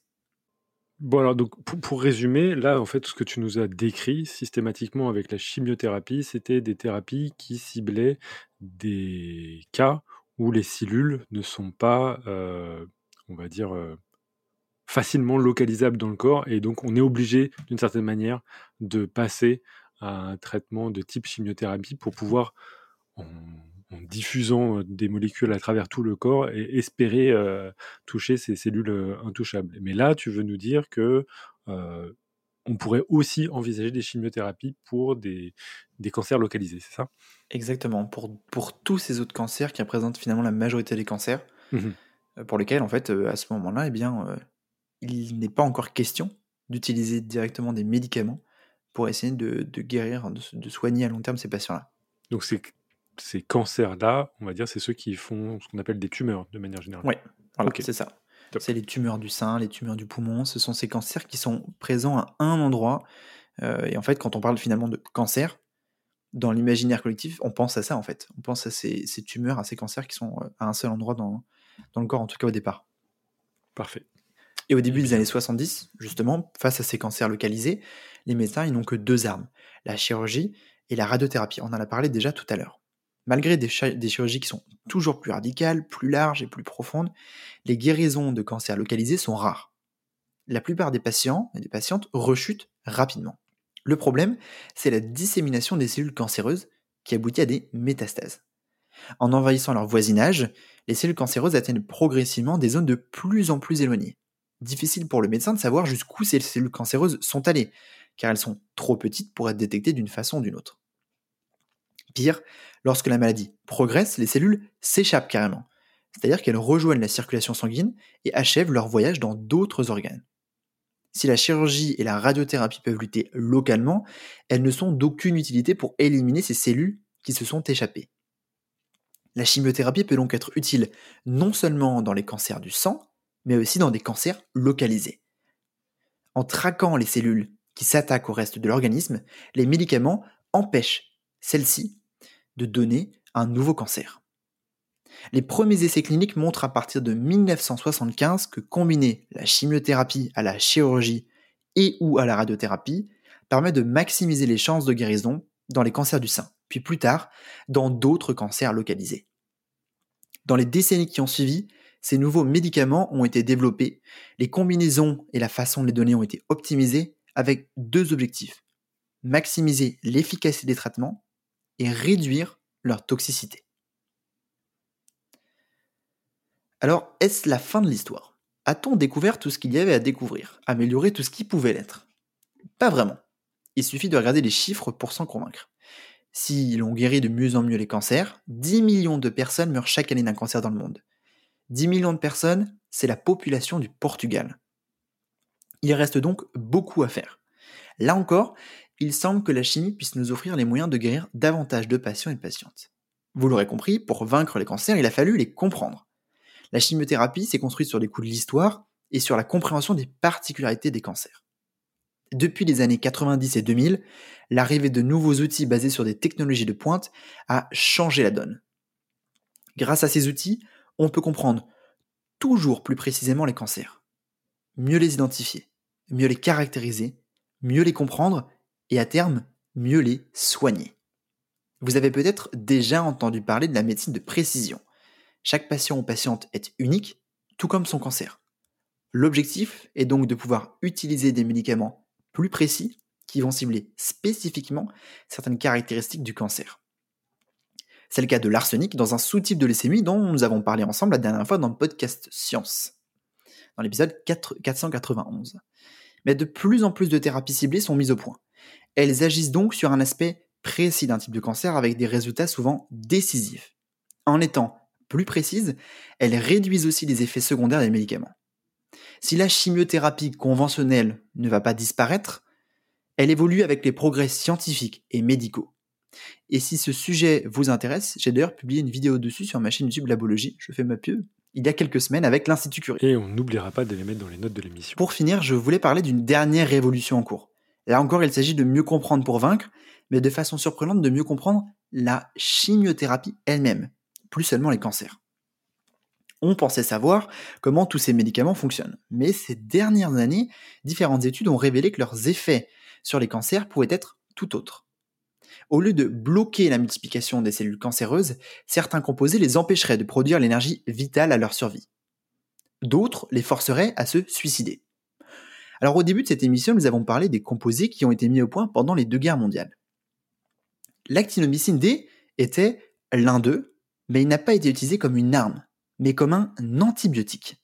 Speaker 1: Bon, alors, donc, pour, résumer, là, en fait, tout ce que tu nous as décrit systématiquement avec la chimiothérapie, c'était des thérapies qui ciblaient des cas où les cellules ne sont pas, euh, on va dire, euh, facilement localisables dans le corps, et donc on est obligé, d'une certaine manière, de passer à un traitement de type chimiothérapie pour pouvoir, en diffusant des molécules à travers tout le corps, et espérer euh, toucher ces cellules intouchables. Mais là, tu veux nous dire que euh, on pourrait aussi envisager des chimiothérapies pour des, des cancers localisés, c'est ça?
Speaker 2: Exactement. Pour, pour tous ces autres cancers qui représentent finalement la majorité des cancers, euh, pour lesquels, en fait, à ce moment-là, eh bien, euh, il n'est pas encore question d'utiliser directement des médicaments pour essayer de, de guérir, de, de soigner à long terme ces patients-là.
Speaker 1: Donc ces, ces cancers-là, on va dire, c'est ceux qui font ce qu'on appelle des tumeurs de manière générale.
Speaker 2: Voilà,
Speaker 1: Ok.
Speaker 2: c'est ça. C'est les tumeurs du sein, les tumeurs du poumon. Ce sont ces cancers qui sont présents à un endroit. Euh, et en fait, quand on parle finalement de cancer, dans l'imaginaire collectif, on pense à ça en fait. On pense à ces, ces tumeurs, à ces cancers qui sont euh, à un seul endroit dans, dans le corps, en tout cas au départ.
Speaker 1: Parfait.
Speaker 2: Et au début des années 70, justement, face à ces cancers localisés, les médecins ils n'ont que deux armes, la chirurgie et la radiothérapie. On en a parlé déjà tout à l'heure. Malgré des, chi- des chirurgies qui sont toujours plus radicales, plus larges et plus profondes, les guérisons de cancers localisés sont rares. La plupart des patients et des patientes rechutent rapidement. Le problème, c'est la dissémination des cellules cancéreuses qui aboutit à des métastases. En envahissant leur voisinage, les cellules cancéreuses atteignent progressivement des zones de plus en plus éloignées. Difficile pour le médecin de savoir jusqu'où ces cellules cancéreuses sont allées, car elles sont trop petites pour être détectées d'une façon ou d'une autre. Pire, lorsque la maladie progresse, les cellules s'échappent carrément, c'est-à-dire qu'elles rejoignent la circulation sanguine et achèvent leur voyage dans d'autres organes. Si la chirurgie et la radiothérapie peuvent lutter localement, elles ne sont d'aucune utilité pour éliminer ces cellules qui se sont échappées. La chimiothérapie peut donc être utile non seulement dans les cancers du sang, mais aussi dans des cancers localisés. En traquant les cellules qui s'attaquent au reste de l'organisme, les médicaments empêchent celles-ci de donner un nouveau cancer. Les premiers essais cliniques montrent à partir de 1975 que combiner la chimiothérapie à la chirurgie et ou à la radiothérapie permet de maximiser les chances de guérison dans les cancers du sein, puis plus tard dans d'autres cancers localisés. Dans les décennies qui ont suivi, ces nouveaux médicaments ont été développés, les combinaisons et la façon de les donner ont été optimisées avec deux objectifs. Maximiser l'efficacité des traitements et réduire leur toxicité. Alors, est-ce la fin de l'histoire? A-t-on découvert tout ce qu'il y avait à découvrir Amélioré tout ce qui pouvait l'être? Pas vraiment. Il suffit de regarder les chiffres pour s'en convaincre. Si l'on guérit de mieux en mieux les cancers, 10 millions de personnes meurent chaque année d'un cancer dans le monde. 10 millions de personnes, c'est la population du Portugal. Il reste donc beaucoup à faire. Là encore, il semble que la chimie puisse nous offrir les moyens de guérir davantage de patients et de patientes. Vous l'aurez compris, pour vaincre les cancers, il a fallu les comprendre. La chimiothérapie s'est construite sur les coups de l'histoire et sur la compréhension des particularités des cancers. Depuis les années 90 et 2000, l'arrivée de nouveaux outils basés sur des technologies de pointe a changé la donne. Grâce à ces outils, on peut comprendre toujours plus précisément les cancers, mieux les identifier, mieux les caractériser, mieux les comprendre et à terme, mieux les soigner. Vous avez peut-être déjà entendu parler de la médecine de précision. Chaque patient ou patiente est unique, tout comme son cancer. L'objectif est donc de pouvoir utiliser des médicaments plus précis qui vont cibler spécifiquement certaines caractéristiques du cancer. C'est le cas de l'arsenic dans un sous-type de leucémie dont nous avons parlé ensemble la dernière fois dans le podcast Science, dans l'épisode 491. Mais de plus en plus de thérapies ciblées sont mises au point. Elles agissent donc sur un aspect précis d'un type de cancer avec des résultats souvent décisifs. En étant plus précises, elles réduisent aussi les effets secondaires des médicaments. Si la chimiothérapie conventionnelle ne va pas disparaître, elle évolue avec les progrès scientifiques et médicaux. Et si ce sujet vous intéresse, j'ai d'ailleurs publié une vidéo dessus sur ma chaîne YouTube Labologie, je fais ma pub, il y a quelques semaines avec l'Institut Curie.
Speaker 1: Et on n'oubliera pas de les mettre dans les notes de l'émission.
Speaker 2: Pour finir, je voulais parler d'une dernière révolution en cours. Là encore, il s'agit de mieux comprendre pour vaincre, mais de façon surprenante de mieux comprendre la chimiothérapie elle-même, plus seulement les cancers. On pensait savoir comment tous ces médicaments fonctionnent, mais ces dernières années, différentes études ont révélé que leurs effets sur les cancers pouvaient être tout autres. Au lieu de bloquer la multiplication des cellules cancéreuses, certains composés les empêcheraient de produire l'énergie vitale à leur survie. D'autres les forceraient à se suicider. Alors au début de cette émission, nous avons parlé des composés qui ont été mis au point pendant les deux guerres mondiales. L'actinomycine D était l'un d'eux, mais il n'a pas été utilisé comme une arme, mais comme un antibiotique.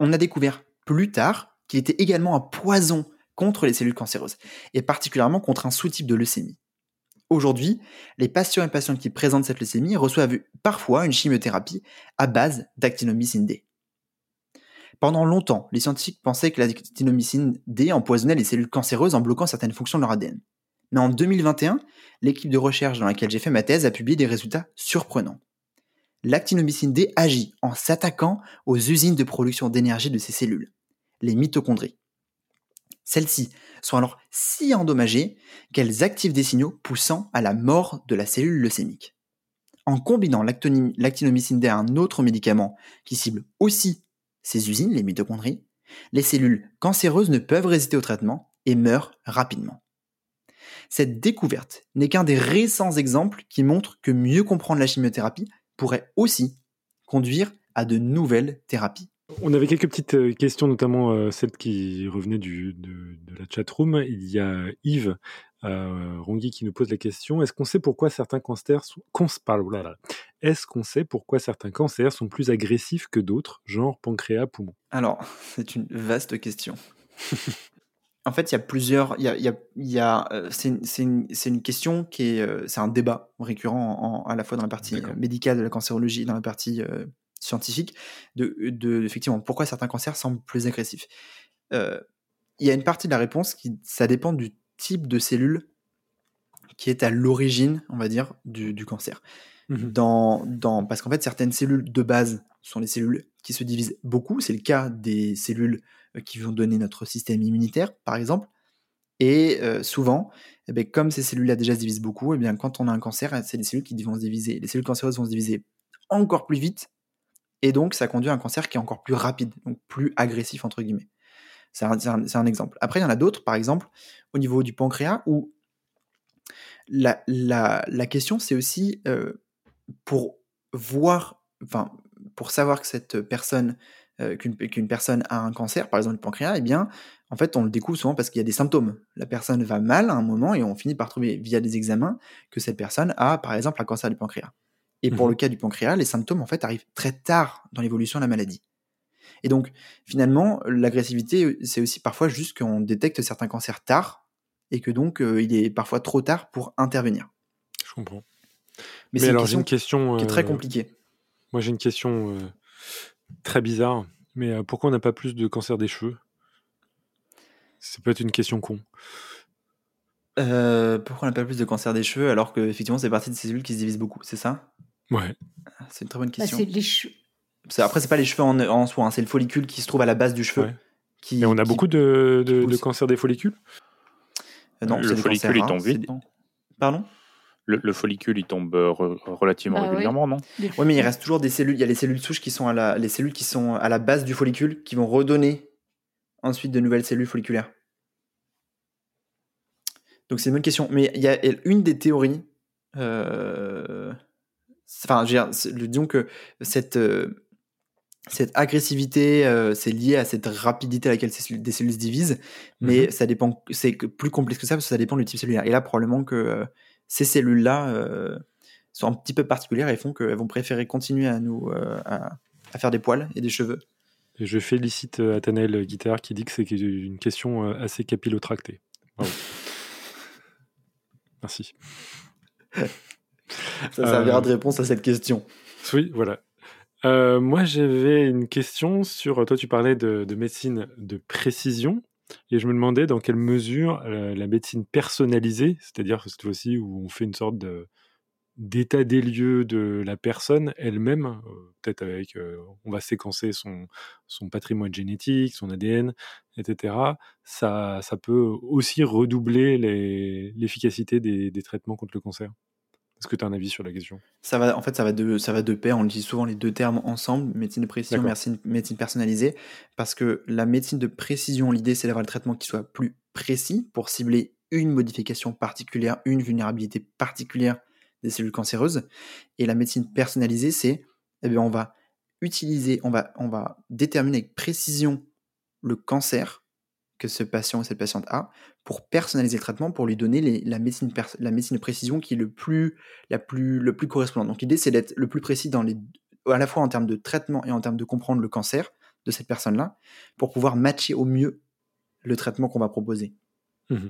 Speaker 2: On a découvert plus tard qu'il était également un poison contre les cellules cancéreuses, et particulièrement contre un sous-type de leucémie. Aujourd'hui, les patients et patientes qui présentent cette leucémie reçoivent parfois une chimiothérapie à base d'actinomycine D. Pendant longtemps, les scientifiques pensaient que l'actinomycine D empoisonnait les cellules cancéreuses en bloquant certaines fonctions de leur ADN. Mais en 2021, l'équipe de recherche dans laquelle j'ai fait ma thèse a publié des résultats surprenants. L'actinomycine D agit en s'attaquant aux usines de production d'énergie de ces cellules, les mitochondries. Celles-ci sont alors si endommagées qu'elles activent des signaux poussant à la mort de la cellule leucémique. En combinant l'actinomycine D à un autre médicament qui cible aussi ces usines, les mitochondries, les cellules cancéreuses ne peuvent résister au traitement et meurent rapidement. Cette découverte n'est qu'un des récents exemples qui montrent que mieux comprendre la chimiothérapie pourrait aussi conduire à de nouvelles thérapies.
Speaker 1: On avait quelques petites euh, questions, notamment euh, celle qui revenait du, de, la chat-room. Il y a Yves euh, Rongui qui nous pose la question est-ce qu'on sait pourquoi certains cancers sont, est-ce qu'on sait pourquoi certains cancers sont plus agressifs que d'autres, genre pancréas, poumon?
Speaker 2: Alors, c'est une vaste question. en fait, il y a plusieurs. Il y a, il y a, c'est, une, une, question qui est. c'est un débat récurrent à la fois dans la partie médicale de la cancérologie et dans la partie scientifique de, de, effectivement pourquoi certains cancers semblent plus agressifs. Euh, il y a une partie de la réponse qui ça dépend du type de cellule qui est à l'origine, on va dire, du, du cancer. Mmh dans, dans, parce qu'en fait, certaines cellules de base sont les cellules qui se divisent beaucoup. C'est le cas des cellules euh, qui vont donner notre système immunitaire, par exemple. Et euh, souvent, eh bien, comme ces cellules-là déjà se divisent beaucoup, eh bien, quand on a un cancer, c'est les cellules qui vont se diviser. Les cellules cancéreuses vont se diviser encore plus vite et donc, ça conduit à un cancer qui est encore plus rapide, donc plus agressif, entre guillemets. C'est un, exemple. Après, il y en a d'autres, par exemple, au niveau du pancréas, où la, question, c'est aussi euh, pour voir, enfin, pour savoir que cette personne, euh, qu'une personne a un cancer, par exemple le pancréas, eh bien, en fait, on le découvre souvent parce qu'il y a des symptômes. La personne va mal à un moment et on finit par trouver via des examens que cette personne a, par exemple, un cancer du pancréas. Et pour mmh le cas du pancréas, les symptômes en fait arrivent très tard dans l'évolution de la maladie. Et donc finalement, l'agressivité, c'est aussi parfois juste qu'on détecte certains cancers tard et que donc euh, il est parfois trop tard pour intervenir.
Speaker 1: Je comprends.
Speaker 2: Mais, c'est une, question qui est très euh, compliquée.
Speaker 1: Moi j'ai une question euh, très bizarre, mais pourquoi on n'a pas plus de cancer des cheveux? Ça peut être une question con.
Speaker 2: pourquoi on n'a pas plus de cancer des cheveux alors que effectivement c'est partie de ces cellules qui se divisent beaucoup, c'est ça?
Speaker 1: Ouais.
Speaker 2: C'est une très bonne
Speaker 3: bah,
Speaker 2: question.
Speaker 3: c'est les cheveux.
Speaker 2: Après, c'est pas les cheveux en, soi, hein, c'est le follicule qui se trouve à la base du cheveu. Qui,
Speaker 1: Et on a beaucoup de, de, cancers des follicules
Speaker 2: euh, Non,
Speaker 5: le follicule, il tombe vite.
Speaker 2: Pardon
Speaker 5: le, follicule, il tombe euh, relativement bah régulièrement, non
Speaker 2: Oui, mais il reste toujours des cellules. Il y a les cellules souches qui sont à la, les cellules qui sont à la base du follicule, qui vont redonner ensuite de nouvelles cellules folliculaires. Donc c'est une bonne question. Mais il y a une des théories euh, enfin, disons que cette, euh, cette agressivité, euh, c'est lié à cette rapidité à laquelle des cellules se divisent, mais mmh ça dépend, c'est plus complexe que ça parce que ça dépend du type cellulaire. Et là, probablement que euh, ces cellules-là sont un petit peu particulières et font qu'elles vont préférer continuer à nous à, faire des poils et des cheveux.
Speaker 1: Et je félicite Athanel Guitare qui dit que c'est une question assez capillotractée. Merci.
Speaker 2: Ça servira de réponse à cette question.
Speaker 1: Oui, voilà. Euh, moi, j'avais une question sur. Toi, tu parlais de, médecine de précision. Et je me demandais dans quelle mesure euh, la médecine personnalisée, c'est-à-dire cette fois-ci où on fait une sorte d'état des lieux de la personne elle-même, euh, peut-être avec, on va séquencer son, patrimoine génétique, son ADN, etc. Ça, ça peut aussi redoubler l'efficacité des traitements contre le cancer? Est-ce que tu as un avis sur la question?
Speaker 2: Ça va, En fait, ça va, de, ça va de pair. On utilise souvent les deux termes ensemble, médecine de précision, médecine, médecine personnalisée, parce que la médecine de précision, l'idée, c'est d'avoir le traitement qui soit plus précis pour cibler une modification particulière, une vulnérabilité particulière des cellules cancéreuses. Et la médecine personnalisée, c'est, eh bien, on va utiliser, on va, on va déterminer avec précision le cancer que ce patient ou cette patiente a pour personnaliser le traitement, pour lui donner la, médecine la médecine de précision qui est le plus, la plus, le plus correspondant. Donc l'idée, c'est d'être le plus précis dans les, à la fois en termes de traitement et en termes de comprendre le cancer de cette personne-là, pour pouvoir matcher au mieux le traitement qu'on va proposer. Mmh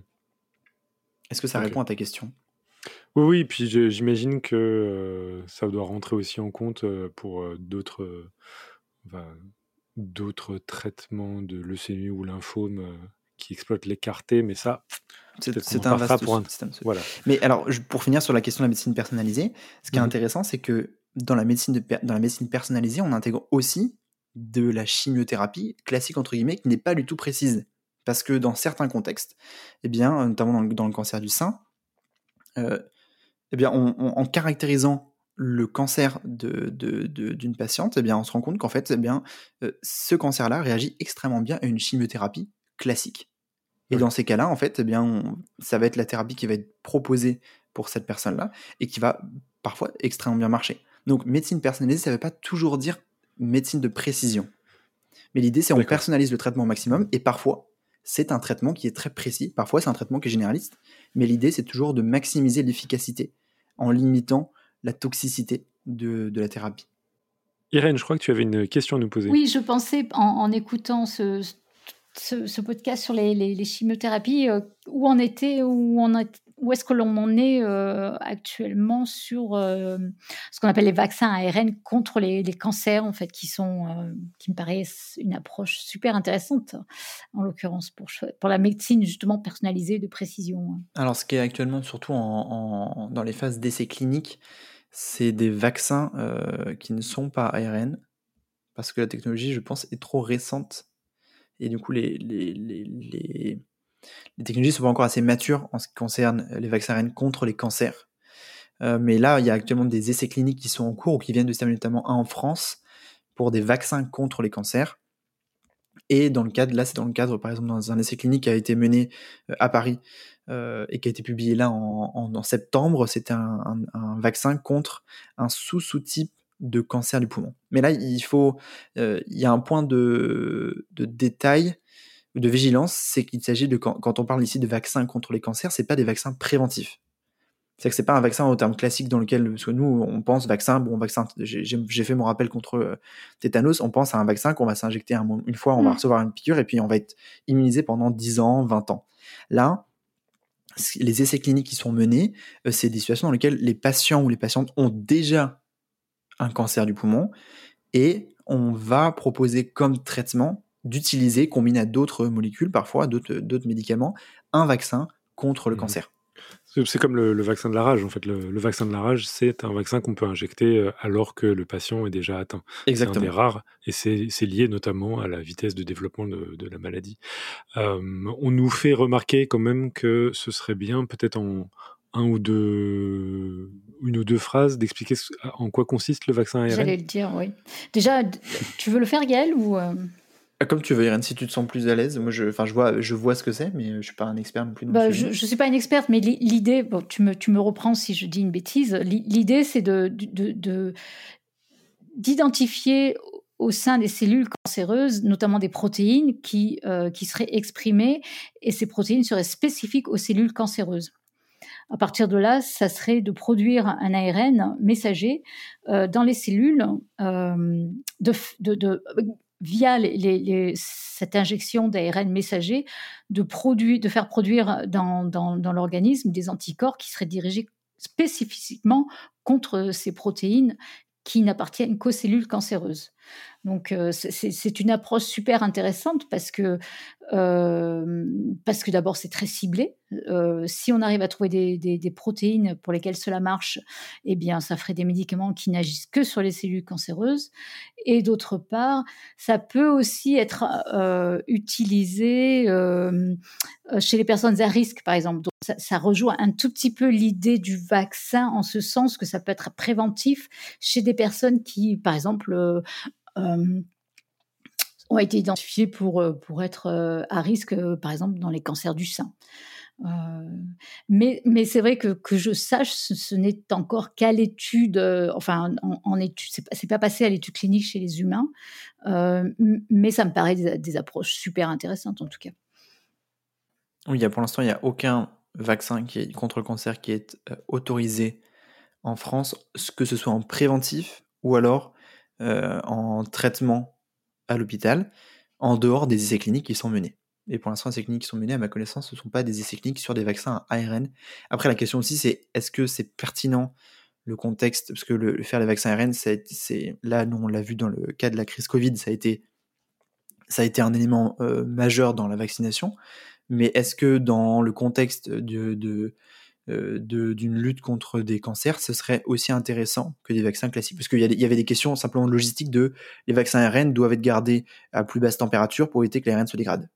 Speaker 2: Est-ce que ça répond à ta question?
Speaker 1: Oui, oui, puis j'imagine que euh, ça doit rentrer aussi en compte euh, pour euh, d'autres d'autres traitements de leucémie ou lymphome qui exploitent l'écarté, mais ça,
Speaker 2: c'est un vaste pour un... système. Voilà. Mais alors, pour finir sur la question de la médecine personnalisée, ce qui est mmh intéressant, c'est que dans la, médecine de, dans la médecine personnalisée, on intègre aussi de la chimiothérapie classique, entre guillemets, qui n'est pas du tout précise. Parce que dans certains contextes, eh bien, notamment dans le, dans le cancer du sein, euh, eh bien, en caractérisant le cancer d'une de, de, patiente, eh bien, on se rend compte qu'en fait, eh bien, euh, ce cancer-là réagit extrêmement bien à une chimiothérapie classique. Et dans ces cas-là, en fait, eh bien, ça va être la thérapie qui va être proposée pour cette personne-là et qui va parfois extrêmement bien marcher. Donc, médecine personnalisée, ça ne veut pas toujours dire médecine de précision. Mais l'idée, c'est qu'on personnalise le traitement au maximum et parfois, c'est un traitement qui est très précis. Parfois, c'est un traitement qui est généraliste. Mais l'idée, c'est toujours de maximiser l'efficacité en limitant la toxicité de, la thérapie.
Speaker 1: Irène, je crois que tu avais une question à nous poser.
Speaker 3: Oui, je pensais en, écoutant ce, ce, podcast sur les, chimiothérapies, euh, où on était, où où est-ce que l'on en est euh, actuellement sur euh, ce qu'on appelle les vaccins ARN contre les, cancers, en fait, qui sont, qui me paraissent une approche super intéressante, en l'occurrence pour, la médecine justement personnalisée de précision.
Speaker 2: Alors, ce qui est actuellement surtout en, dans les phases d'essais cliniques, c'est des vaccins qui ne sont pas ARN, parce que la technologie, je pense, est trop récente. Et du coup, les, les, les, les, technologies sont pas encore assez matures en ce qui concerne les vaccins ARN contre les cancers. Euh, mais là, il y a actuellement des essais cliniques qui sont en cours ou qui viennent de se terminer, notamment un en France, pour des vaccins contre les cancers. Et dans le cadre, là, c'est dans le cadre, par exemple, dans un essai clinique qui a été mené euh, à Paris euh, et qui a été publié là en, septembre. C'était un, vaccin contre un sous-sous-type de cancer du poumon. Mais là, il faut, euh, il y a un point de, de détail, de vigilance, c'est qu'il s'agit de quand, on parle ici de vaccins contre les cancers, c'est pas des vaccins préventifs. C'est que c'est pas un vaccin au terme classique dans lequel nous on pense vaccin, bon vaccin, j'ai fait mon rappel contre euh, tétanos, on pense à un vaccin qu'on va s'injecter une fois, on va mmh. recevoir une piqûre et puis on va être immunisé pendant 10 ans, 20 ans. Là, les essais cliniques qui sont menés, euh, c'est des situations dans lesquelles les patients ou les patientes ont déjà un cancer du poumon et on va proposer comme traitement d'utiliser, combiné à d'autres molécules, parfois d'autres médicaments, un vaccin contre le mmh cancer.
Speaker 1: C'est comme le, vaccin de la rage. En fait, le, vaccin de la rage, c'est un vaccin qu'on peut injecter euh, alors que le patient est déjà atteint. Exactement. C'est un des rares et c'est lié notamment à la vitesse de développement de, la maladie. Euh, on nous fait remarquer quand même que ce serait bien, peut-être en un ou deux, une ou deux phrases, d'expliquer en quoi consiste le vaccin ARN.
Speaker 3: J'allais le dire, oui. Déjà, tu veux le faire, Gaël, ou euh,
Speaker 2: ah, comme tu veux, Irène, si tu te sens plus à l'aise. Moi, je, enfin, je vois, je vois ce que c'est, mais je suis pas un expert non plus.
Speaker 3: Bah, je, ne suis pas une experte, mais l'idée, bon, tu me, tu me reprends si je dis une bêtise. L'idée, c'est de, d'identifier au sein des cellules cancéreuses, notamment des protéines qui, euh, qui seraient exprimées, et ces protéines seraient spécifiques aux cellules cancéreuses. À partir de là, ça serait de produire un ARN messager euh, dans les cellules euh, via cette injection d'ARN messager, de, de faire produire dans, l'organisme des anticorps qui seraient dirigés spécifiquement contre ces protéines qui n'appartiennent qu'aux cellules cancéreuses. Donc euh, c'est une approche super intéressante parce que parce que d'abord c'est très ciblé. Euh, si on arrive à trouver des, protéines pour lesquelles cela marche, eh bien ça ferait des médicaments qui n'agissent que sur les cellules cancéreuses. Et d'autre part, ça peut aussi être utilisé chez les personnes à risque, par exemple. Donc, ça, ça rejoint un tout petit peu l'idée du vaccin en ce sens que ça peut être préventif chez des personnes qui, par exemple, euh, ont été identifiés pour, euh, pour être euh, à risque, par exemple, dans les cancers du sein. Mais, mais c'est vrai que, que je sache, ce, n'est encore qu'à l'étude, enfin, en, étude, c'est pas, passé à l'étude clinique chez les humains, mais ça me paraît des, approches super intéressantes en tout cas.
Speaker 2: Oui, pour l'instant, il n'y a aucun vaccin contre le cancer qui est autorisé en France, que ce soit en préventif ou alors euh, en traitement à l'hôpital, en dehors des essais cliniques qui sont menés. Et pour l'instant, les essais cliniques qui sont menés, à ma connaissance, ce ne sont pas des essais cliniques sur des vaccins à ARN. Après, la question aussi, c'est est-ce que c'est pertinent le contexte? Parce que faire des vaccins ARN, c'est là, nous, on l'a vu dans le cas de la crise Covid, ça a été, ça a été un élément euh, majeur dans la vaccination. Mais est-ce que dans le contexte de, de euh, d'une lutte contre des cancers, ce serait aussi intéressant que des vaccins classiques? Parce qu'il y, avait des questions simplement de logistique de les vaccins ARN doivent être gardés à plus basse température pour éviter que les ARN se dégradent.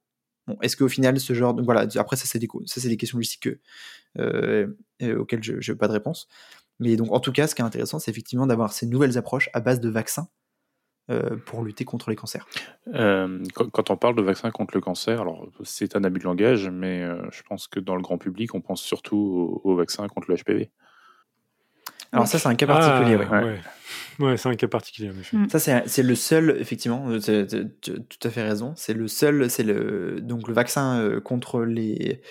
Speaker 2: Est-ce qu'au final, ce genre de. Voilà, après, ça, c'est des, des questions logistiques euh, euh, auxquelles je n'ai pas de réponse. Mais donc, en tout cas, ce qui est intéressant, c'est effectivement d'avoir ces nouvelles approches à base de vaccins euh, pour lutter contre les cancers.
Speaker 5: Quand, on parle de vaccin contre le cancer, alors c'est un abus de langage, mais je pense que dans le grand public, on pense surtout au, vaccin contre le HPV.
Speaker 2: Alors ça, c'est un cas particulier.
Speaker 1: Ah, ouais. c'est un cas particulier.
Speaker 2: Mm. Ça, c'est le seul, effectivement, tu as tout à fait raison. C'est le seul, c'est le donc le vaccin contre les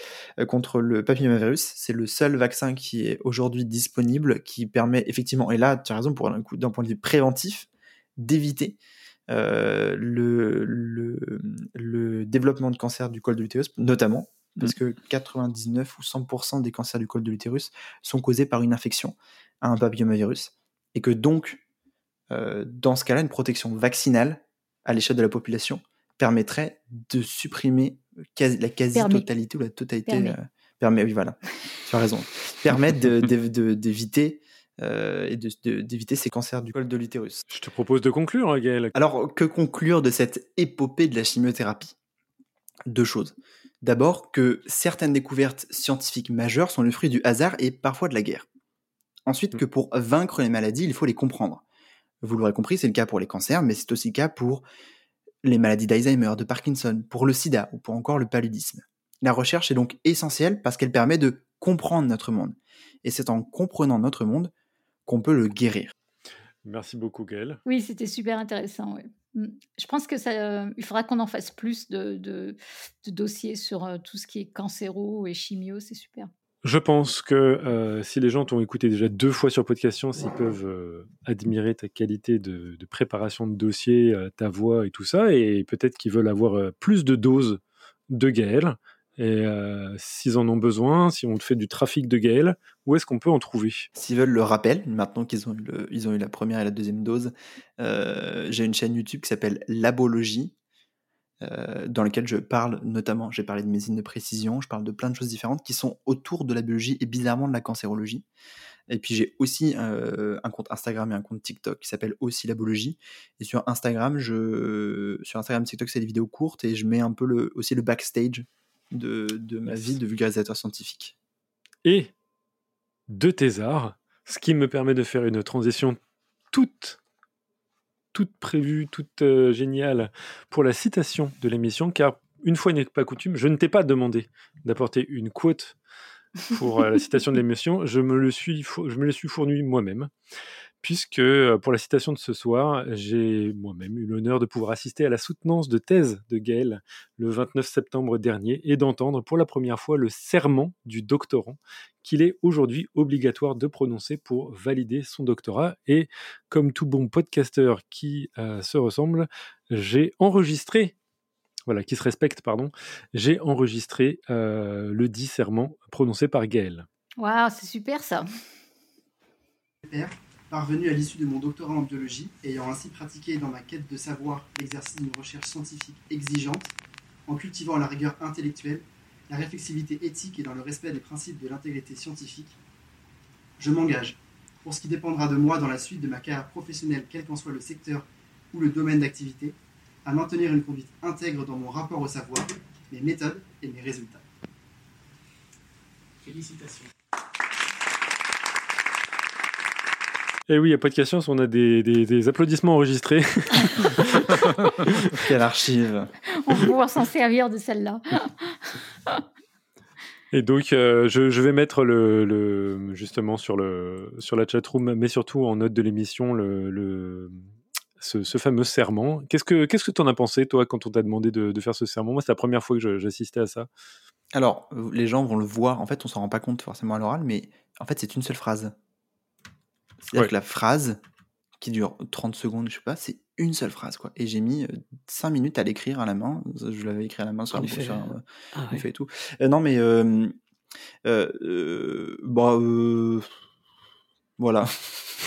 Speaker 2: contre le papillomavirus. C'est le seul vaccin qui est aujourd'hui disponible, qui permet effectivement, et là, tu as raison, pour d'un point de vue préventif, d'éviter euh, le, le, développement de cancer du col de l'utérus, notamment parce mmh. que 99 ou 100% des cancers du col de l'utérus sont causés par une infection à un papillomavirus, et que donc, euh, dans ce cas-là, une protection vaccinale à l'échelle de la population permettrait de supprimer la quasi-totalité ou la totalité. Permet. Euh, permet, oui, voilà, tu as raison. Permet d'éviter euh, et d'éviter ces cancers du col de l'utérus.
Speaker 1: Je te propose de conclure, hein, Gaël.
Speaker 2: Alors, que conclure de cette épopée de la chimiothérapie? Deux choses. D'abord, que certaines découvertes scientifiques majeures sont le fruit du hasard et parfois de la guerre. Ensuite, mm. que pour vaincre les maladies, il faut les comprendre. Vous l'aurez compris, c'est le cas pour les cancers, mais c'est aussi le cas pour les maladies d'Alzheimer, de Parkinson, pour le sida ou pour encore le paludisme. La recherche est donc essentielle parce qu'elle permet de comprendre notre monde. Et c'est en comprenant notre monde qu'on peut le guérir.
Speaker 1: Merci beaucoup, Gaël.
Speaker 3: Oui, c'était super intéressant. Mm. Je pense que ça, euh, il faudra qu'on en fasse plus de, de, dossiers sur euh, tout ce qui est cancéro et chimio. C'est super.
Speaker 1: Je pense que euh, si les gens t'ont écouté déjà deux fois sur Podcast Science, ils peuvent admirer ta qualité de, préparation de dossier, ta voix et tout ça, et peut-être qu'ils veulent avoir plus de doses de Gaël. Et euh, s'ils en ont besoin, si on fait du trafic de Gaël, où est-ce qu'on peut en trouver?
Speaker 2: S'ils veulent le rappel, maintenant qu'ils ont, eu la première et la deuxième dose, euh, j'ai une chaîne YouTube qui s'appelle Labologie, euh, dans laquelle je parle notamment, j'ai parlé de médecine de précision, je parle de plein de choses différentes qui sont autour de la biologie et bizarrement de la cancérologie. Et puis j'ai aussi un compte Instagram et un compte TikTok qui s'appelle aussi Labologie. Et sur Instagram, je, sur Instagram, TikTok, c'est des vidéos courtes et je mets un peu le, aussi le backstage de, ma vie de vulgarisateur scientifique.
Speaker 1: Et de tes arts, ce qui me permet de faire une transition toute, toute prévue, toute euh, géniale pour la citation de l'émission, car une fois n'est pas coutume, je ne t'ai pas demandé d'apporter une quote pour euh, la citation de l'émission, je me le suis, je me le suis fourni moi-même, puisque euh, pour la citation de ce soir, j'ai moi-même eu l'honneur de pouvoir assister à la soutenance de thèse de Gaël le 29 septembre dernier et d'entendre pour la première fois le serment du doctorant qu'il est aujourd'hui obligatoire de prononcer pour valider son doctorat. Et comme tout bon podcasteur qui euh, se ressemble, j'ai enregistré voilà, qui se respecte, pardon, j'ai enregistré euh, le dit serment prononcé par Gaël.
Speaker 3: Waouh, c'est super ça.
Speaker 2: Parvenu à l'issue de mon doctorat en biologie, ayant ainsi pratiqué dans ma quête de savoir l'exercice d'une recherche scientifique exigeante, en cultivant la rigueur intellectuelle, la réflexivité éthique et dans le respect des principes de l'intégrité scientifique, je m'engage, pour ce qui dépendra de moi dans la suite de ma carrière professionnelle, quel qu'en soit le secteur ou le domaine d'activité, à maintenir une conduite intègre dans mon rapport au savoir, mes méthodes et mes résultats. Félicitations.
Speaker 1: Eh oui, a pas de questions, on a des, des, applaudissements enregistrés.
Speaker 2: Quelle archive
Speaker 3: On va pouvoir s'en servir de celle-là.
Speaker 1: Et donc, euh, je, je, vais mettre le, le, justement sur, le, sur la chatroom, mais surtout en note de l'émission, le, le, ce, ce, fameux serment. Qu'est-ce que qu'est-ce que tu en as pensé, toi, quand on t'a demandé de, de, faire ce serment? Moi, c'est la première fois que j'assistais à ça.
Speaker 2: Alors, les gens vont le voir. En fait, on s'en rend pas compte forcément à l'oral, mais en fait, c'est une seule phrase. C'est-à-dire que la phrase, qui dure 30 secondes, je sais pas, c'est une seule phrase, quoi. Et j'ai mis 5 minutes à l'écrire à la main. Je l'avais écrit à la main sur, un, sur un, ah, et tout. non, mais... Euh, euh, bah, voilà.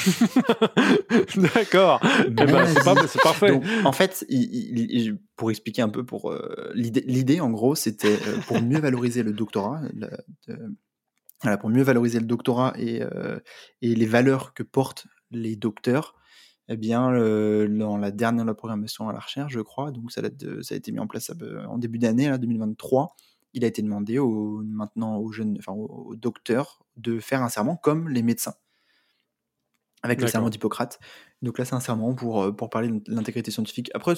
Speaker 1: D'accord. Eh ben, c'est parfait.
Speaker 2: en fait, pour expliquer un peu, pour l'idée, en gros, c'était pour mieux valoriser le doctorat, voilà, pour mieux valoriser le doctorat et, euh, et les valeurs que portent les docteurs, eh bien, dans la dernière la programmation à la recherche, je crois, donc ça, ça a été mis en place en début d'année, 2023, il a été demandé au, maintenant aux jeunes, enfin aux, docteurs de faire un serment comme les médecins, avec le serment d'Hippocrate. Donc là, c'est un serment pour, euh, pour parler de l'intégrité scientifique. Après,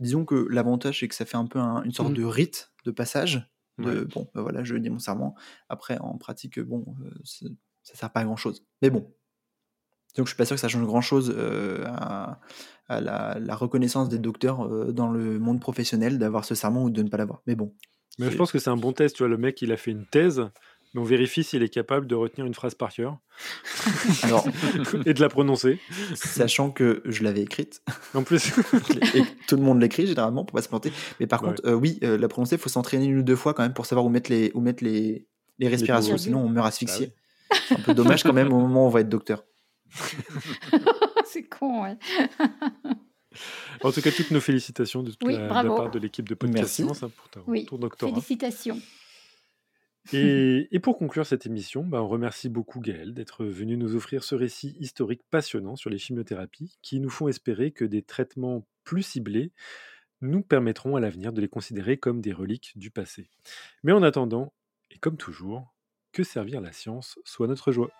Speaker 2: disons que l'avantage, c'est que ça fait un peu une sorte mmh. de rite de passage bon, bah voilà, je dis mon serment. Après, en pratique, bon, euh, ça sert pas à grand chose. Mais bon. Donc, je suis pas sûr que ça change grand chose euh, à, la, reconnaissance des docteurs euh, dans le monde professionnel d'avoir ce serment ou de ne pas l'avoir. Mais bon.
Speaker 1: Mais je pense que c'est un bon test. Tu vois, le mec, il a fait une thèse mais on vérifie s'il est capable de retenir une phrase par cœur Alors, et de la prononcer.
Speaker 2: Sachant que je l'avais écrite.
Speaker 1: En plus.
Speaker 2: et tout le monde l'écrit généralement pour pas se planter. Mais par contre, euh, oui, euh, la prononcer, il faut s'entraîner une ou deux fois quand même pour savoir où mettre les, où mettre les, les respirations, sinon on meurt asphyxié. C'est un peu dommage quand même au moment où on va être docteur.
Speaker 3: C'est con, ouais.
Speaker 1: En tout cas, toutes nos félicitations de, la, part de l'équipe de podcast pour ton,
Speaker 3: oui,
Speaker 1: doctorat.
Speaker 3: Félicitations.
Speaker 1: Et, pour conclure cette émission, bah, on remercie beaucoup Gaël d'être venu nous offrir ce récit historique passionnant sur les chimiothérapies qui nous font espérer que des traitements plus ciblés nous permettront à l'avenir de les considérer comme des reliques du passé. Mais en attendant, et comme toujours, que servir la science soit notre joie.